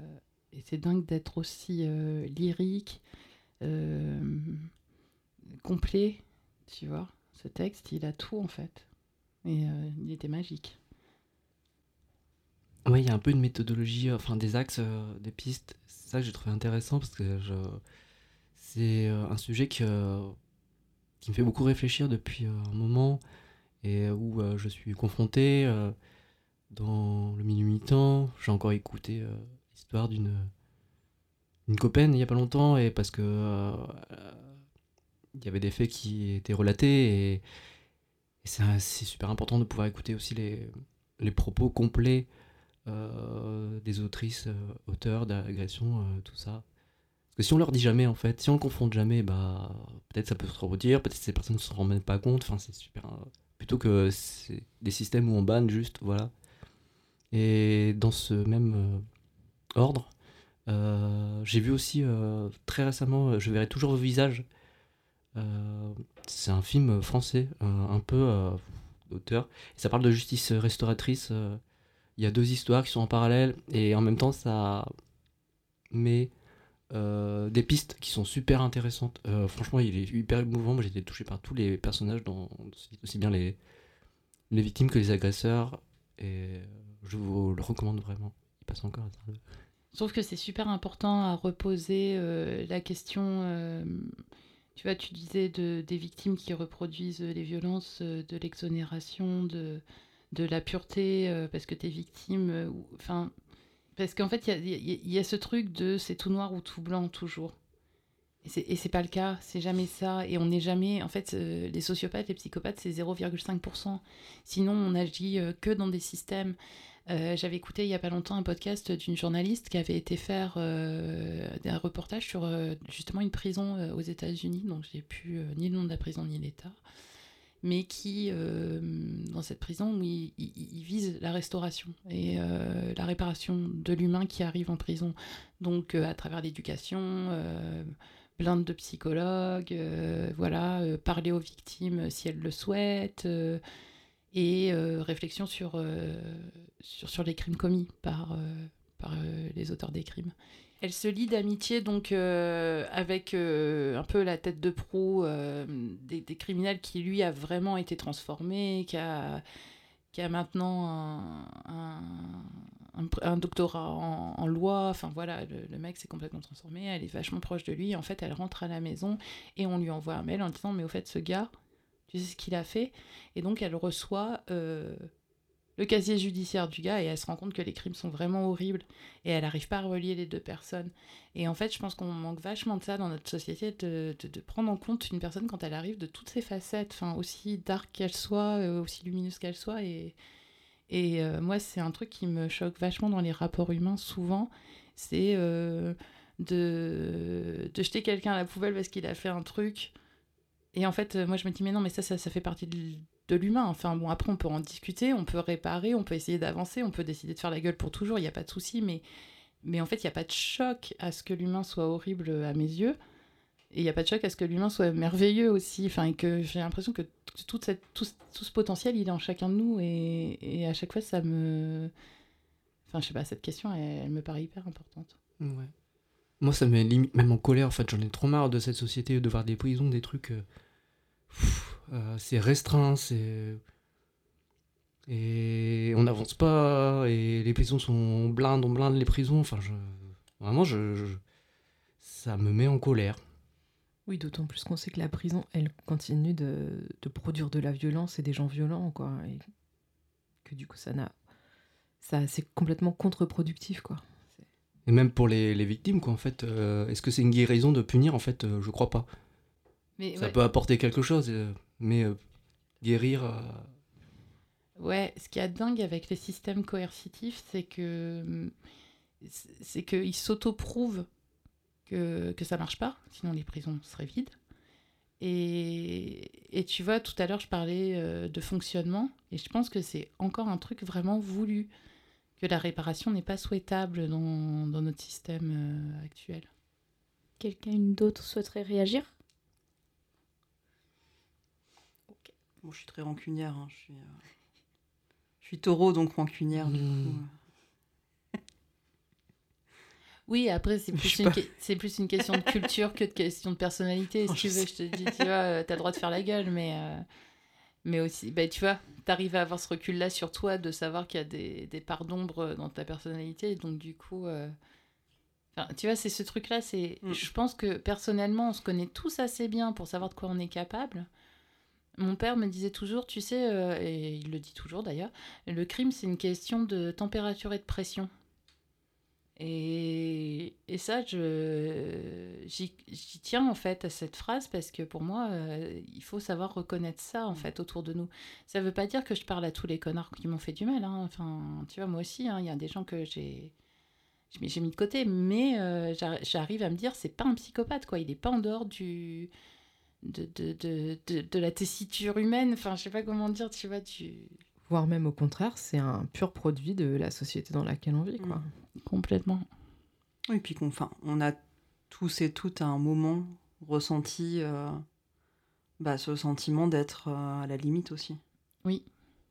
c'est dingue d'être aussi lyrique, complet, tu vois. Ce texte, il a tout en fait. Et il était magique. Oui, il y a un peu une méthodologie, enfin des axes, des pistes. C'est ça que j'ai trouvé intéressant parce que c'est un sujet qui, me fait beaucoup réfléchir depuis un moment et où je suis confronté dans le milieu militant. J'ai encore écouté l'histoire d'une une copaine il y a pas longtemps et parce que euh, il y avait des faits qui étaient relatés et, c'est super important de pouvoir écouter aussi les, propos complets euh, des autrices, euh, auteurs d'agression, euh, tout ça. Parce que si on leur dit jamais, en fait, si on le confronte jamais, bah, peut-être ça peut se redire, peut-être ces personnes ne se rendent même pas compte. Enfin, c'est super. euh, plutôt que des systèmes où on banne juste, voilà. Et dans ce même euh, ordre, euh, j'ai vu aussi euh, très récemment euh, Je verrai toujours vos visages. Euh, c'est un film français, euh, un peu euh, d'auteur. Et ça parle de justice restauratrice. Il y a deux histoires qui sont en parallèle et en même temps ça met euh, des pistes qui sont super intéressantes. Euh, franchement, il est hyper émouvant. Moi, j'ai été touché par tous les personnages, dans, aussi bien les, les victimes que les agresseurs. Et je vous le recommande vraiment. Il passe encore à. Je trouve que c'est super important à reposer euh, la question. tu vois, tu disais de, des victimes qui reproduisent les violences, de l'exonération, de, de la pureté, euh, parce que t'es victime. euh, ou- parce qu'en fait, il y y a- ce truc de c'est tout noir ou tout blanc toujours. Et c'est- pas le cas, c'est jamais ça. Et on n'est jamais. En fait, euh, les sociopathes, les psychopathes, c'est 0,5%. Sinon, on agit que dans des systèmes. J'avais écouté il y a pas longtemps un podcast d'une journaliste qui avait été faire un reportage sur justement une prison aux États-Unis, donc j'ai plus ni le nom de la prison ni l'État, mais qui, euh, dans cette prison, il, il- vise la restauration et euh, la réparation de l'humain qui arrive en prison, donc euh, à travers l'éducation. blinde de psychologues, voilà, parler aux victimes si elles le souhaitent, et réflexion sur, sur, les crimes commis par, par les auteurs des crimes. Elle se lie d'amitié donc euh, avec euh, un peu la tête de proue euh, des, criminels qui lui a vraiment été transformé, qui a, maintenant un, doctorat en, loi. Enfin voilà, le, le mec s'est complètement transformé. Elle est vachement proche de lui. En fait, elle rentre à la maison et on lui envoie un mail en disant mais au fait ce gars, tu sais ce qu'il a fait? Et donc elle reçoit le casier judiciaire du gars et elle se rend compte que les crimes sont vraiment horribles et elle n'arrive pas à relier les deux personnes. Et en fait, je pense qu'on manque vachement de ça dans notre société, de, de- prendre en compte une personne quand elle arrive de toutes ses facettes, enfin aussi dark qu'elle soit, euh, aussi lumineuse qu'elle soit. Et, et euh, moi, c'est un truc qui me choque vachement dans les rapports humains souvent, c'est euh, de, de jeter quelqu'un à la poubelle parce qu'il a fait un truc. Et en fait, moi, je me dis, mais non, mais ça, ça, ça fait partie de, de l'humain. Enfin, bon, après, on peut en discuter, on peut réparer, on peut essayer d'avancer, on peut décider de faire la gueule pour toujours, il n'y a pas de souci, mais, mais en fait, il n'y a pas de choc à ce que l'humain soit horrible à mes yeux. Et il n'y a pas de choc à ce que l'humain soit merveilleux aussi. Enfin, que j'ai l'impression que toute cette, tout, tout ce potentiel, il est en chacun de nous. Et, et à chaque fois, ça me. Enfin, je sais pas, cette question, elle, me paraît hyper importante. Moi, ça me limite même en colère. En fait, j'en ai trop marre de cette société, de voir des prisons, des trucs. euh, euh, c'est restreint, c'est. Et on n'avance pas, et les prisons sont blindes, on blinde les prisons. Enfin, je. Vraiment, je. je- Ça me met en colère. Oui, d'autant plus qu'on sait que la prison, elle continue de, de produire de la violence et des gens violents, quoi. Et que du coup, ça n'a. Ça, c'est complètement contre-productif, quoi. Et même pour les, les victimes, quoi, en fait. euh, Est-ce que c'est une guérison de punir? En fait, euh, je crois pas. Mais Ça ouais. peut apporter quelque chose, euh, mais euh, guérir. euh, Ouais, ce qui est dingue avec les systèmes coercitifs, c'est que hum, c'est qu'ils s'auto-prouvent que, que ça marche pas, sinon les prisons seraient vides. Et, et tu vois, tout à l'heure, je parlais euh, de fonctionnement, et je pense que c'est encore un truc vraiment voulu, que la réparation n'est pas souhaitable dans, dans notre système euh, actuel. Quelqu'un d'autre souhaiterait réagir? Bon, je suis très rancunière. hein, Je, suis, euh, je suis taureau, donc rancunière. Du Hmm. coup, euh. Oui, après, c'est plus, une pas. que- c'est plus une question de culture que de question de personnalité. Si tu je veux, je te dis, tu vois, euh, t'as le droit de faire la gueule, mais, euh, mais aussi, bah, tu vois, t'arrives à avoir ce recul-là sur toi, de savoir qu'il y a des, des parts d'ombre dans ta personnalité, et donc du coup... euh, enfin, tu vois, c'est ce truc-là, c'est... Mm. Je pense que personnellement, on se connaît tous assez bien pour savoir de quoi on est capable. Mon père me disait toujours, tu sais, euh, et il le dit toujours d'ailleurs, le crime, c'est une question de température et de pression. Et, et ça, je, j'y, tiens en fait à cette phrase parce que pour moi, euh, il faut savoir reconnaître ça en fait autour de nous. Ça veut pas dire que je parle à tous les connards qui m'ont fait du mal. hein. Enfin, tu vois, moi aussi, hein, il y a des gens que j'ai, mis de côté, mais euh, j'ar- j'arrive à me dire, c'est pas un psychopathe, quoi. Il est pas en dehors du. De, de, de, de, de la tessiture humaine, enfin je sais pas comment dire, tu vois, du... Voire même au contraire, c'est un pur produit de la société dans laquelle on vit. Quoi. Complètement. Oui, puis qu'on, enfin, on a tous et toutes à un moment ressenti euh, bah, ce sentiment d'être euh, à la limite aussi. Oui.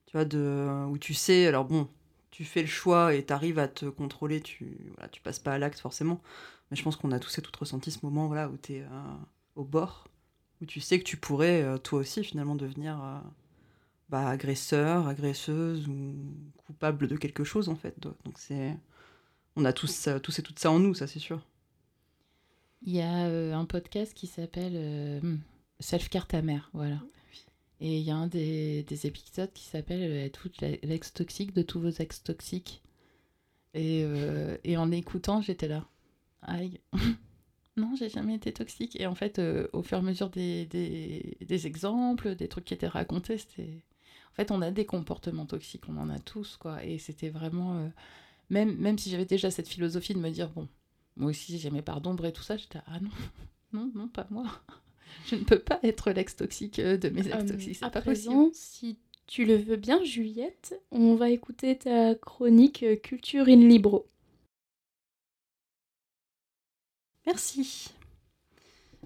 Tu vois, de, où tu sais, alors bon, tu fais le choix et tu arrives à te contrôler, tu, voilà, tu passes pas à l'acte forcément. Mais je pense qu'on a tous et toutes ressenti ce moment voilà, où tu es au bord, où tu sais que tu pourrais euh, toi aussi finalement devenir euh, bah, agresseur, agresseuse ou coupable de quelque chose en fait. Donc c'est. On a tous, ça- tous et toutes ça en nous, ça c'est sûr. Il y a euh, un podcast qui s'appelle euh, Self-Care ta mère, voilà. Et il y a un des, des épisodes qui s'appelle euh, Toute l'ex toxique de tous vos ex toxiques. Et, euh, et en l'écoutant, j'étais là. Aïe. non, j'ai jamais été toxique. Et en fait, euh, au fur et à mesure des, des, des exemples, des trucs qui étaient racontés, c'était. En fait, on a des comportements toxiques, on en a tous, quoi. Et c'était vraiment. euh, Même, même si j'avais déjà cette philosophie de me dire, bon, moi aussi j'ai mes parts d'ombre et tout ça, j'étais ah non, non, non, pas moi. Je ne peux pas être l'ex toxique euh, de mes ex toxiques, c'est à pas présent, possible. si tu le veux bien, Juliette, on va écouter ta chronique Culture in Libro. Merci.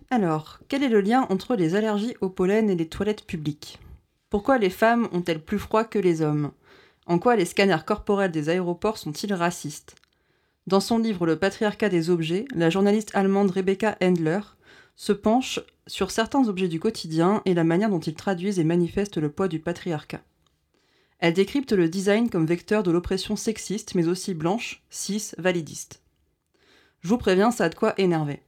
Alors, quel est le lien entre les allergies au pollen et les toilettes publiques? Pourquoi les femmes ont-elles plus froid que les hommes? En quoi les scanners corporels des aéroports sont-ils racistes? Dans son livre Le patriarcat des objets, la journaliste allemande Rebecca Handler se penche sur certains objets du quotidien et la manière dont ils traduisent et manifestent le poids du patriarcat. Elle décrypte le design comme vecteur de l'oppression sexiste, mais aussi blanche, cis, validiste. Je vous préviens, ça a de quoi énerver.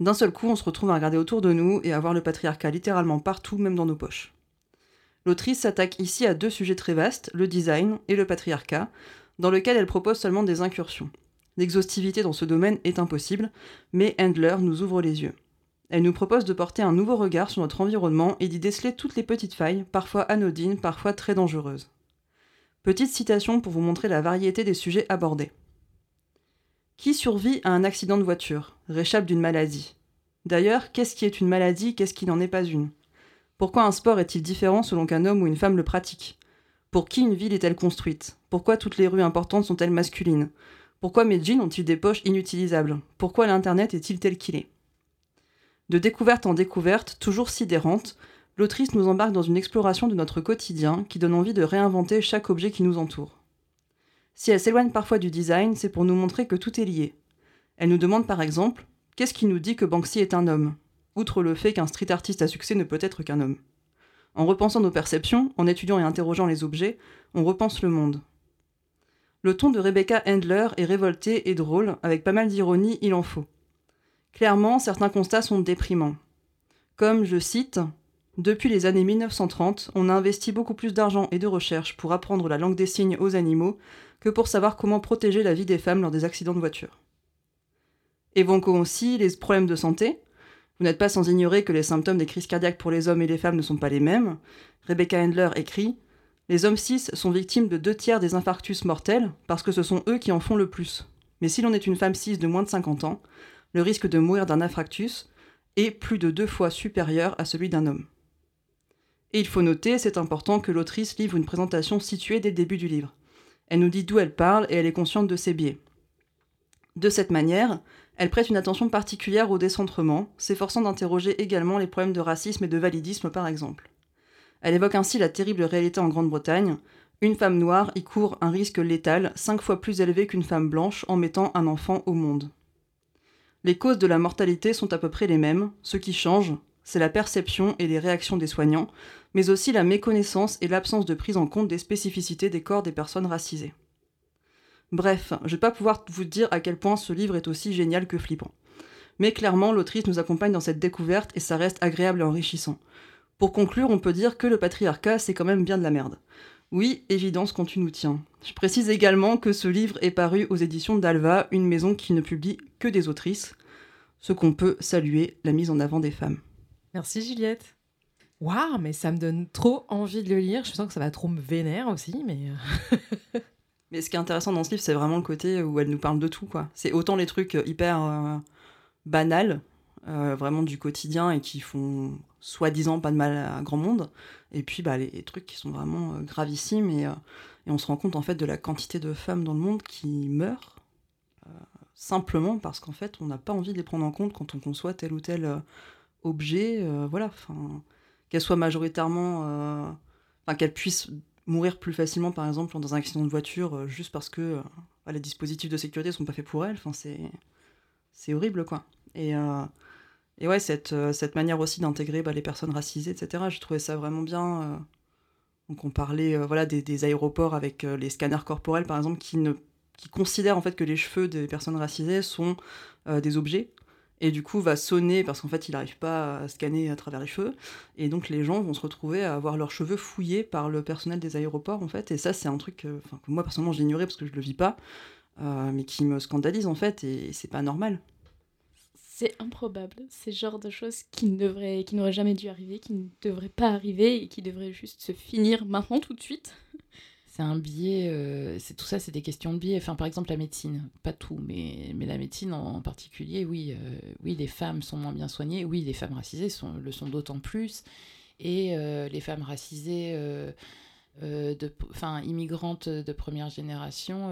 D'un seul coup, on se retrouve à regarder autour de nous et à voir le patriarcat littéralement partout, même dans nos poches. L'autrice s'attaque ici à deux sujets très vastes, le design et le patriarcat, dans lequel elle propose seulement des incursions. L'exhaustivité dans ce domaine est impossible, mais Handler nous ouvre les yeux. Elle nous propose de porter un nouveau regard sur notre environnement et d'y déceler toutes les petites failles, parfois anodines, parfois très dangereuses. Petite citation pour vous montrer la variété des sujets abordés. Qui survit à un accident de voiture Réchappe d'une maladie? D'ailleurs, qu'est-ce qui est une maladie? Qu'est-ce qui n'en est pas une? Pourquoi un sport est-il différent selon qu'un homme ou une femme le pratique? Pour qui une ville est-elle construite? Pourquoi toutes les rues importantes sont-elles masculines? Pourquoi mes jeans ont-ils des poches inutilisables? Pourquoi l'Internet est-il tel qu'il est? De découverte en découverte, toujours sidérante, l'autrice nous embarque dans une exploration de notre quotidien qui donne envie de réinventer chaque objet qui nous entoure. Si elle s'éloigne parfois du design, c'est pour nous montrer que tout est lié. Elle nous demande par exemple Qu'est-ce qui nous dit que Banksy est un homme? Outre le fait qu'un street artiste à succès ne peut être qu'un homme. En repensant nos perceptions, en étudiant et interrogeant les objets, on repense le monde. Le ton de Rebecca Handler est révolté et drôle, avec pas mal d'ironie, il en faut. Clairement, certains constats sont déprimants. Comme, je cite, Depuis les années 1930, on a investi beaucoup plus d'argent et de recherche pour apprendre la langue des signes aux animaux que pour savoir comment protéger la vie des femmes lors des accidents de voiture. Évoquons aussi les problèmes de santé. Vous n'êtes pas sans ignorer que les symptômes des crises cardiaques pour les hommes et les femmes ne sont pas les mêmes. Rebecca Handler écrit Les hommes cis sont victimes de deux tiers des infarctus mortels parce que ce sont eux qui en font le plus. Mais si l'on est une femme cis de moins de 50 ans, le risque de mourir d'un infarctus est plus de deux fois supérieur à celui d'un homme. Et il faut noter, c'est important, que l'autrice livre une présentation située dès le début du livre. Elle nous dit d'où elle parle et elle est consciente de ses biais. De cette manière, elle prête une attention particulière au décentrement, s'efforçant d'interroger également les problèmes de racisme et de validisme par exemple. Elle évoque ainsi la terrible réalité en Grande-Bretagne. Une femme noire y court un risque létal cinq fois plus élevé qu'une femme blanche en mettant un enfant au monde. Les causes de la mortalité sont à peu près les mêmes, ce qui change, c'est la perception et les réactions des soignants, mais aussi la méconnaissance et l'absence de prise en compte des spécificités des corps des personnes racisées. Bref, je vais pas pouvoir vous dire à quel point ce livre est aussi génial que flippant. Mais clairement, l'autrice nous accompagne dans cette découverte et ça reste agréable et enrichissant. Pour conclure, on peut dire que le patriarcat, c'est quand même bien de la merde. Oui, évidence quand tu nous tiens. Je précise également que ce livre est paru aux éditions d'Alva, une maison qui ne publie que des autrices, ce qu'on peut saluer, la mise en avant des femmes. Merci Juliette. Waouh, mais ça me donne trop envie de le lire. Je sens que ça va trop me vénère aussi, mais. euh, Mais ce qui est intéressant dans ce livre, c'est vraiment le côté où elle nous parle de tout, quoi. C'est autant les trucs hyper euh, banals, euh, vraiment du quotidien et qui font soi-disant pas de mal à grand monde, et puis bah, les, trucs qui sont vraiment euh, gravissimes et, euh, on se rend compte en fait de la quantité de femmes dans le monde qui meurent euh, simplement parce qu'en fait on n'a pas envie de les prendre en compte quand on conçoit tel ou tel euh, objet, euh, voilà, enfin qu'elles soient majoritairement, euh, enfin qu'elles puissent mourir plus facilement par exemple dans un accident de voiture euh, juste parce que euh, bah, les dispositifs de sécurité sont pas faits pour elles, enfin c'est horrible quoi. Et et ouais, cette, cette manière aussi d'intégrer bah, les personnes racisées, etc., j'ai trouvé ça vraiment bien. Donc on parlait voilà, des, aéroports avec les scanners corporels, par exemple, qui, ne, qui considèrent en fait que les cheveux des personnes racisées sont des objets. Et du coup, va sonner parce qu'en fait, il n'arrive pas à scanner à travers les cheveux. Et donc, les gens vont se retrouver à avoir leurs cheveux fouillés par le personnel des aéroports, en fait. Et ça, c'est un truc euh, que moi, personnellement, j'ignorais parce que je le vis pas, euh, mais qui me scandalise, en fait. Et c'est pas normal. C'est improbable. C'est genre de choses qui devraient, qui n'auraient jamais dû arriver, qui ne devraient pas arriver et qui devraient juste se finir maintenant tout de suite. C'est un biais, euh, c'est tout ça, c'est des questions de biais. Enfin, par exemple, la médecine, pas tout, mais, mais la médecine en, particulier, oui, euh, oui, les femmes sont moins bien soignées, oui, les femmes racisées le sont d'autant plus, et euh, les femmes racisées, de, enfin, immigrantes de première génération,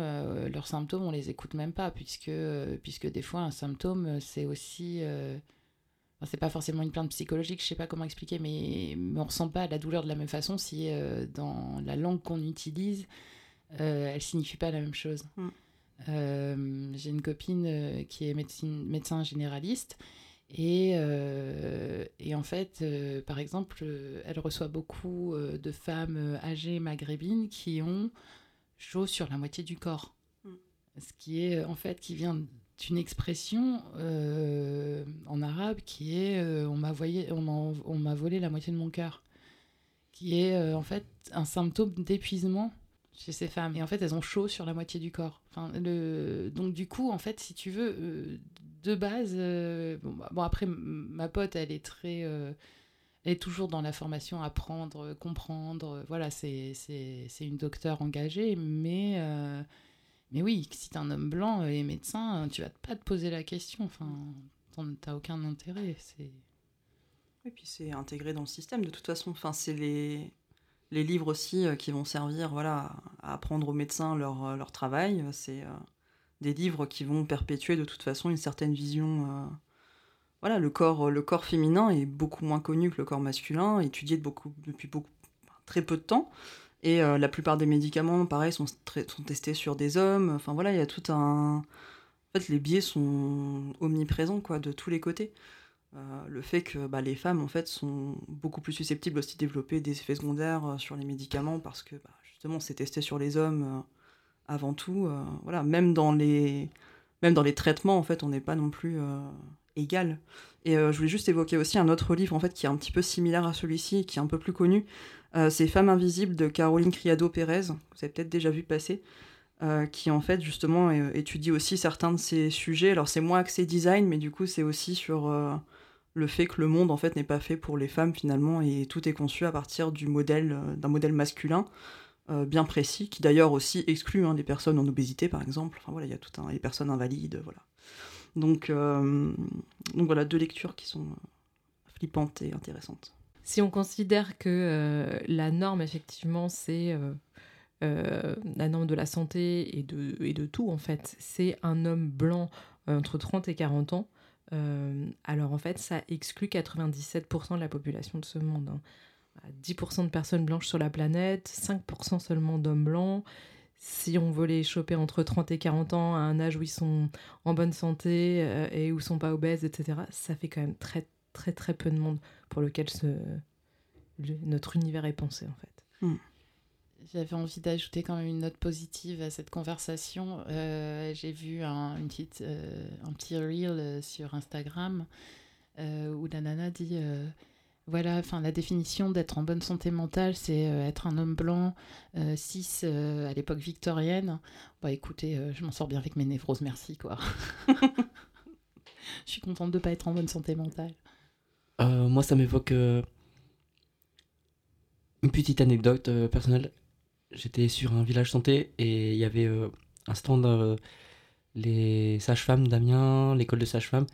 leurs symptômes, on les écoute même pas, puisque, puisque des fois, un symptôme, c'est aussi. Enfin, c'est pas forcément une plainte psychologique, je sais pas comment expliquer, mais, mais on ressent pas la douleur de la même façon si euh, dans la langue qu'on utilise, euh, elle signifie pas la même chose. Mm. Euh, J'ai une copine euh, qui est médecine, médecin généraliste et, et en fait, par exemple, elle reçoit beaucoup de femmes âgées maghrébines qui ont chaud sur la moitié du corps. Mm. Ce qui est en fait qui vient d'une expression euh, en arabe qui est euh, on m'a volé la moitié de mon cœur, qui est euh, en fait un symptôme d'épuisement chez ces femmes. Et en fait, elles ont chaud sur la moitié du corps. Enfin, le... Donc du coup, en fait, si tu veux, de base, bon, bah, bon, après, ma pote, elle est très... elle est toujours dans la formation apprendre, comprendre. Voilà, c'est une docteure engagée, mais... mais oui, si t'es un homme blanc et médecin, euh, tu vas pas te poser la question. Enfin, t'as aucun intérêt. C'est Et puis c'est intégré dans le système de toute façon. Enfin, c'est les, les livres aussi euh, qui vont servir voilà, à apprendre aux médecins leur, euh, leur travail. C'est des livres qui vont perpétuer de toute façon une certaine vision. Voilà, le corps, le corps féminin est beaucoup moins connu que le corps masculin, étudié beaucoup, depuis beaucoup, très peu de temps. Et euh, la plupart des médicaments, pareil, sont, testés sur des hommes. Enfin voilà, il y a tout un. En fait, les biais sont omniprésents, quoi, de tous les côtés. Euh, le fait que bah, les femmes en fait sont beaucoup plus susceptibles aussi de développer des effets secondaires euh, sur les médicaments parce que bah, justement c'est testé sur les hommes avant tout voilà même dans les même dans les traitements en fait on n'est pas non plus égal et je voulais juste évoquer aussi un autre livre en fait qui est un petit peu similaire à celui-ci qui est un peu plus connu Euh, c'est Femmes invisibles de Caroline Criado Pérez vous avez peut-être déjà vu passer euh, qui en fait justement étudie aussi certains de ces sujets. Alors c'est moins axé design mais du coup c'est aussi sur euh, le fait que le monde en fait n'est pas fait pour les femmes finalement et tout est conçu à partir du modèle d'un modèle masculin bien précis qui d'ailleurs aussi exclut hein, des personnes en obésité par exemple. Enfin voilà il y a tout un les personnes invalides voilà. Donc donc voilà deux lectures qui sont flippantes et intéressantes Si on considère que euh, la norme, effectivement, c'est euh, euh, la norme de la santé et de, tout, en fait, c'est un homme blanc entre 30 et 40 ans, alors en fait, ça exclut 97% de la population de ce monde. hein. 10% de personnes blanches sur la planète, 5% seulement d'hommes blancs. Si on veut les choper entre 30 et 40 ans, à un âge où ils sont en bonne santé et où ils sont pas obèses, etc., ça fait quand même très très très peu de monde pour lequel ce, le- notre univers est pensé en fait. J'avais envie d'ajouter quand même une note positive à cette conversation. Euh, J'ai vu un, une petite, euh, un petit reel euh, sur Instagram euh, où la nana dit euh, Voilà, enfin la définition d'être en bonne santé mentale, c'est euh, être un homme blanc, euh, cis euh, à l'époque victorienne. Bah écoutez, euh, je m'en sors bien avec mes névroses, merci quoi. je suis contente de pas être en bonne santé mentale. Euh, moi, ça m'évoque euh, une petite anecdote euh, personnelle. J'étais sur un village santé et il y avait un stand les sages-femmes d'Amiens, l'école de sages-femmes.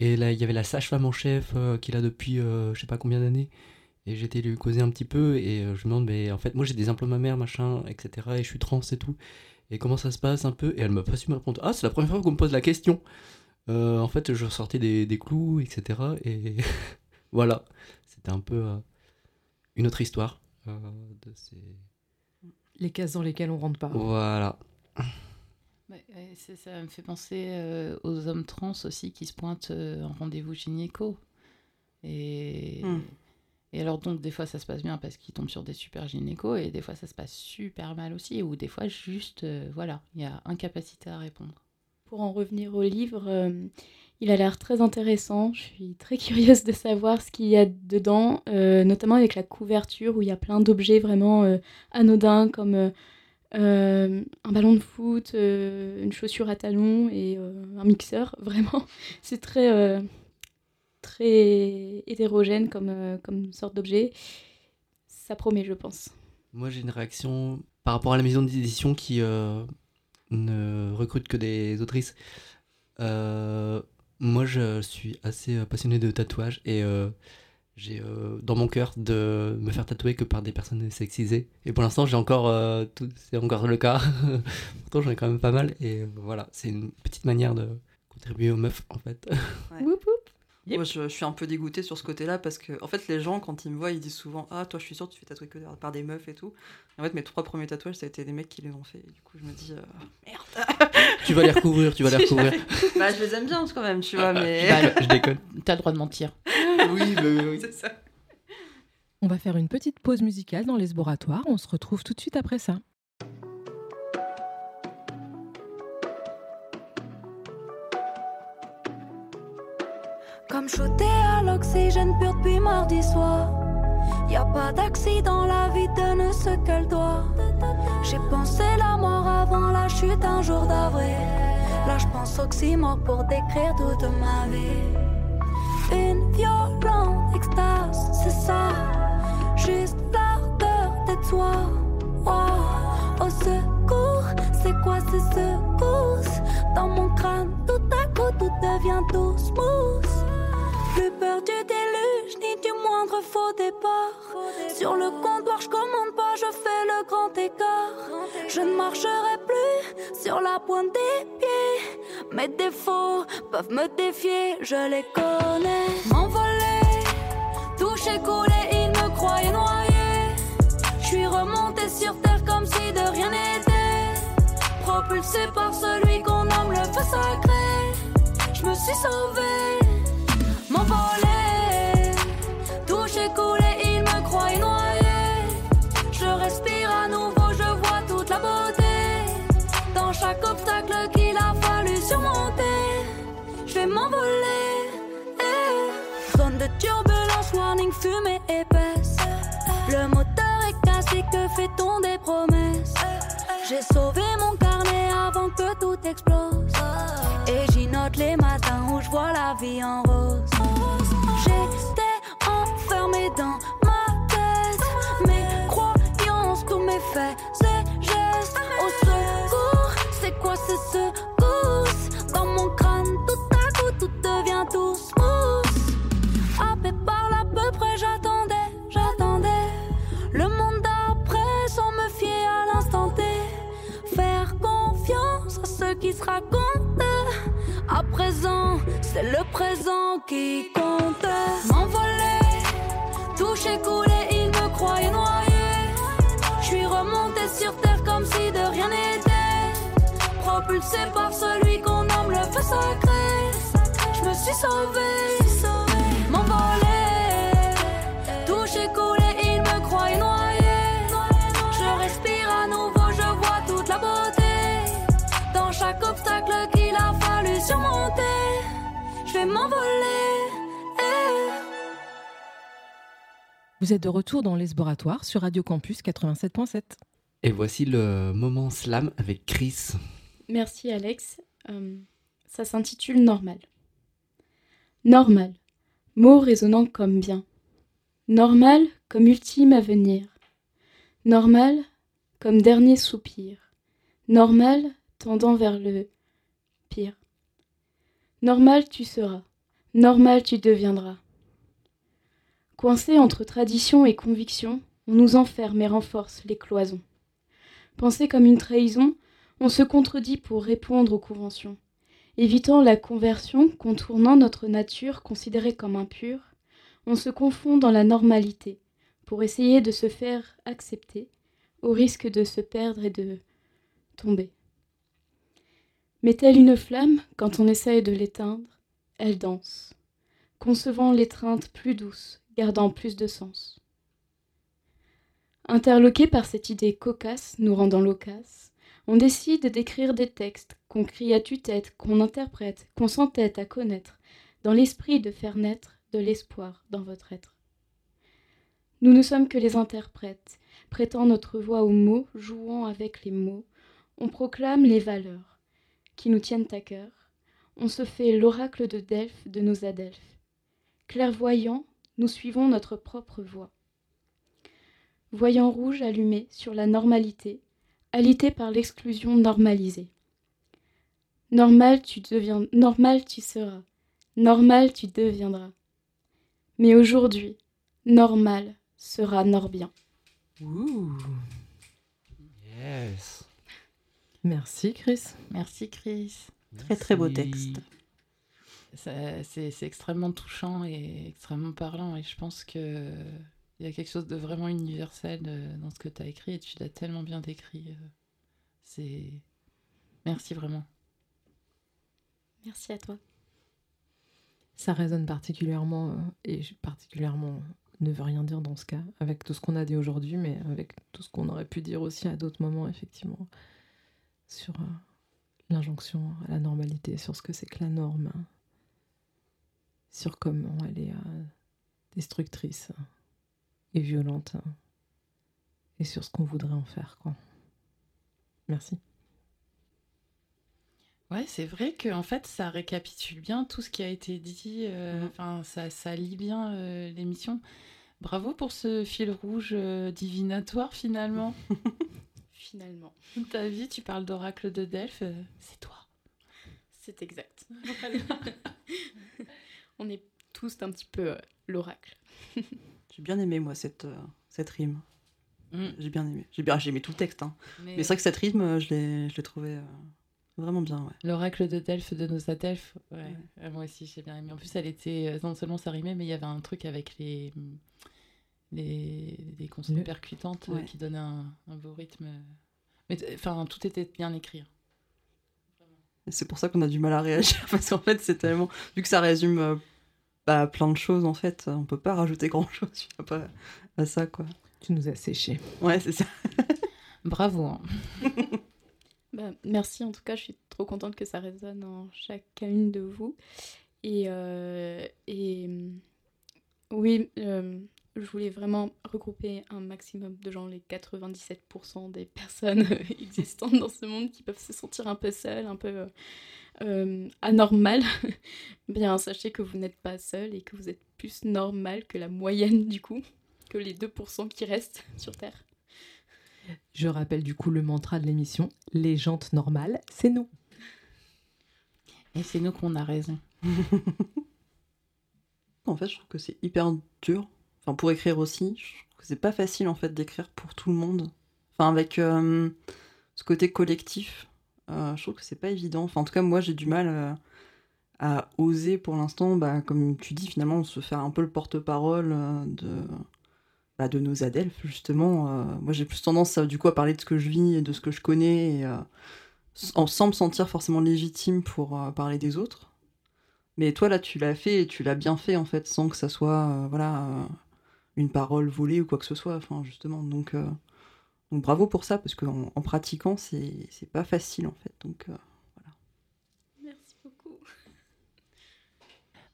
Et là, il y avait la sage-femme en chef qui est là depuis je sais pas combien d'années. Et j'étais lui causer un petit peu et je me demande, mais en fait, moi j'ai des implants mammaires, machin, etc. Et je suis trans et tout. Et comment ça se passe un peu? Et elle m'a pas su me répondre. Ah, c'est la première fois qu'on me pose la question. En fait, je sortais des, des clous, etc. Et voilà, c'était un peu euh, une autre histoire. euh, de ces... Les cases dans lesquelles on rentre pas. Voilà. Ouais, c'est- ça me fait penser euh, aux hommes trans aussi qui se pointent euh, en rendez-vous gynéco. Et, Hmm. et alors donc des fois ça se passe bien parce qu'ils tombent sur des super gynécos et des fois ça se passe super mal aussi ou des fois juste euh, voilà il y a incapacité à répondre. Pour en revenir au livre, euh, il a l'air très intéressant. Je suis très curieuse de savoir ce qu'il y a dedans, euh, notamment avec la couverture où il y a plein d'objets vraiment euh, anodins comme un ballon de foot, une chaussure à talons et un mixeur. Vraiment, c'est très, très hétérogène comme, comme sorte d'objet. Ça promet, je pense. Moi, j'ai une réaction par rapport à la maison d'édition qui ne recrute que des autrices. Euh, moi, je suis assez euh, passionné de tatouage et euh, j'ai dans mon cœur de me faire tatouer que par des personnes sexisées. Et pour l'instant, j'ai encore, c'est encore le cas. Pourtant, j'en ai quand même pas mal. Et voilà, c'est une petite manière de contribuer aux meufs, en fait. Moi, je, je suis un peu dégoûtée sur ce côté-là parce que, en fait, les gens, quand ils me voient, ils disent souvent Ah, toi, je suis sûre, tu fais tatouer que par des meufs et tout. Et en fait, mes trois premiers tatouages, ça a été des mecs qui les ont fait. Et du coup, je me dis euh, Merde tu vas les recouvrir, tu vas les recouvrir. Bah, je les aime bien quand même, tu vois, mais. Bah, Je déconne. T'as le droit de mentir. oui, bah, oui. c'est ça. On va faire une petite pause musicale dans les laboratoires. On se retrouve tout de suite après ça. Comme shooté à l'oxygène pur depuis mardi soir. Y a pas d'accident, la vie donne ce qu'elle doit. J'ai pensé la mort avant la chute un jour d'avril. Là, je pense oxymore pour décrire toute ma vie. Une violente extase, c'est ça. Juste l'ardeur d'être soi. Wow. Au secours, c'est quoi ces secousses? Dans mon crâne, tout à coup, tout devient tout smooth. Plus peur du déluge, ni du moindre faux départ. Sur le comptoir, je commande pas, je fais le grand écart. Je ne marcherai plus sur la pointe des pieds. Mes défauts peuvent me défier, je les connais. M'envoler, toucher, couler, ils me croyaient noyé. Je suis remonté sur terre comme si de rien n'était. Propulsé par celui qu'on nomme le feu sacré. Je me suis sauvé Il me croyait noyé. Je respire à nouveau, je vois toute la beauté. Dans chaque obstacle qu'il a fallu surmonter, je vais m'envoler. Eh. Zone de turbulence, warning, fumée épaisse. Le moteur est cassé, que fait-on des promesses? J'ai sauvé mon carnet avant que tout explose. Et j'y note les matins où je vois la vie en rose. Ces secousses? Dans mon crâne, tout à coup, tout devient tout smooth. Happé par l'à peu près, j'attendais, j'attendais. Le monde d'après, sans me fier à l'instant T. Faire confiance à ceux qui se racontent. À présent, c'est le présent qui compte. M'envoler, toucher, couler, il me croyait noyé. Je suis remonté sur terre comme si de rien n'était. Propulsé par celui qu'on nomme le feu sacré. Je me suis sauvé, m'envoler. Touché, coulé, il me croyait noyé. Je respire à nouveau, je vois toute la beauté. Dans chaque obstacle qu'il a fallu surmonter, je vais m'envoler. eh. Vous êtes de retour dans l'Esboratoire sur Radio Campus 87.7. Et voici le moment slam avec Chris. Merci Alex. Euh, ça s'intitule Normal. Normal, mot résonnant comme bien. Normal comme ultime avenir. Normal comme dernier soupir. Normal tendant vers le pire. Normal tu seras. Normal tu deviendras. Coincés entre tradition et conviction, on nous enferme et renforce les cloisons. Pensé comme une trahison, on se contredit pour répondre aux conventions. Évitant la conversion, contournant notre nature considérée comme impure, on se confond dans la normalité pour essayer de se faire accepter, au risque de se perdre et de tomber. Mais telle une flamme, quand on essaye de l'éteindre, elle danse, concevant l'étreinte plus douce, gardant plus de sens. Interloqués par cette idée cocasse nous rendant loquace, on décide d'écrire des textes qu'on crie à tue-tête, qu'on interprète, qu'on s'entête à connaître, dans l'esprit de faire naître de l'espoir dans votre être. Nous ne sommes que les interprètes, prêtant notre voix aux mots, jouant avec les mots, on proclame les valeurs qui nous tiennent à cœur, on se fait l'oracle de Delphes de nos adelphes. Clairvoyants, nous suivons notre propre voie. Voyant rouge allumé sur la normalité, alité par l'exclusion normalisée. Normal tu deviens, normal tu seras, normal tu deviendras. Mais aujourd'hui, normal sera Norbien. Ouh. Yes. Merci Chris. Merci Chris. Très très beau texte. C'est extrêmement touchant et extrêmement parlant et je pense que il y a quelque chose de vraiment universel euh, dans ce que tu as écrit et tu l'as tellement bien décrit. euh, C'est merci vraiment. Merci à toi. Ça résonne particulièrement, euh, et je- particulièrement ne veut rien dire dans ce cas, avec tout ce qu'on a dit aujourd'hui, mais avec tout ce qu'on aurait pu dire aussi à d'autres moments, effectivement, sur l'injonction à la normalité, sur ce que c'est que la norme, sur comment elle est destructrice et violente, et sur ce qu'on voudrait en faire. Quoi. Merci. Ouais, c'est vrai que en fait, ça récapitule bien tout ce qui a été dit. euh, Enfin, ça, ça lie bien euh, l'émission. Bravo pour ce fil rouge euh, divinatoire finalement. Finalement. Ta vie, tu parles d'oracle de Delphes, euh, c'est toi. C'est exact. On est tous un petit peu euh, l'oracle. J'ai bien aimé moi cette, euh, cette rime. Mm. J'ai bien aimé. J'ai bien, j'ai aimé tout le texte. hein. Mais- Mais, c'est vrai que cette rime, euh, je l'ai, je l'ai trouvé euh, vraiment bien. Ouais. L'oracle de Delphes de nos Adelphes, ouais. Euh, moi aussi j'ai bien aimé. En plus, elle était non seulement ça rimait, mais il y avait un truc avec les les, les consonnes Le- percutantes Ouais. qui donnaient un, un beau rythme. Mais enfin, tout était bien écrit. hein. C'est pour ça qu'on a du mal à réagir parce qu'en fait, c'est tellement vu que ça résume bah, plein de choses en fait, on peut pas rajouter grand chose pas à ça quoi. Tu nous as séché. Ouais, c'est ça. Bravo. hein. Bah, merci en tout cas, je suis trop contente que ça résonne en chacune de vous. Et, euh, et hum, oui, euh, je voulais vraiment regrouper un maximum de gens, les 97% des personnes existantes dans ce monde qui peuvent se sentir un peu seules, un peu euh, anormales. Bien, sachez que vous n'êtes pas seul et que vous êtes plus normal que la moyenne du coup, que les 2% qui restent sur Terre. Je rappelle du coup le mantra de l'émission les jantes normales, c'est nous. Et c'est nous qu'on a raison. En fait, je trouve que c'est hyper dur. Enfin, pour écrire aussi, je trouve que c'est pas facile en fait d'écrire pour tout le monde. Enfin, avec euh, ce côté collectif, je trouve que c'est pas évident. Enfin, en tout cas, moi, j'ai du mal euh, à oser pour l'instant, bah, comme tu dis, finalement, se faire un peu le porte-parole euh, de, bah, de nos adelphes, justement. Euh, moi, j'ai plus tendance, euh, du à parler de ce que je vis et de ce que je connais, euh, sans me sentir forcément légitime pour euh, parler des autres. Mais toi, là, tu l'as fait et tu l'as bien fait, en fait, sans que ça soit, euh, voilà, euh, une parole volée ou quoi que ce soit, justement. Donc, euh, Bravo pour ça, parce qu'en en pratiquant, c'est, pas facile en fait. Donc. Euh, Merci beaucoup.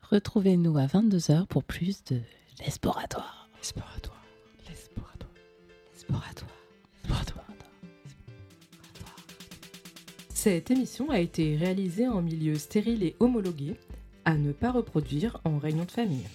Retrouvez-nous à 22h pour plus de. L'esporatoire. L'esporatoire. L'esporatoire. L'esporatoire. Cette émission a été réalisée en milieu stérile et homologué, à ne pas reproduire en réunion de famille.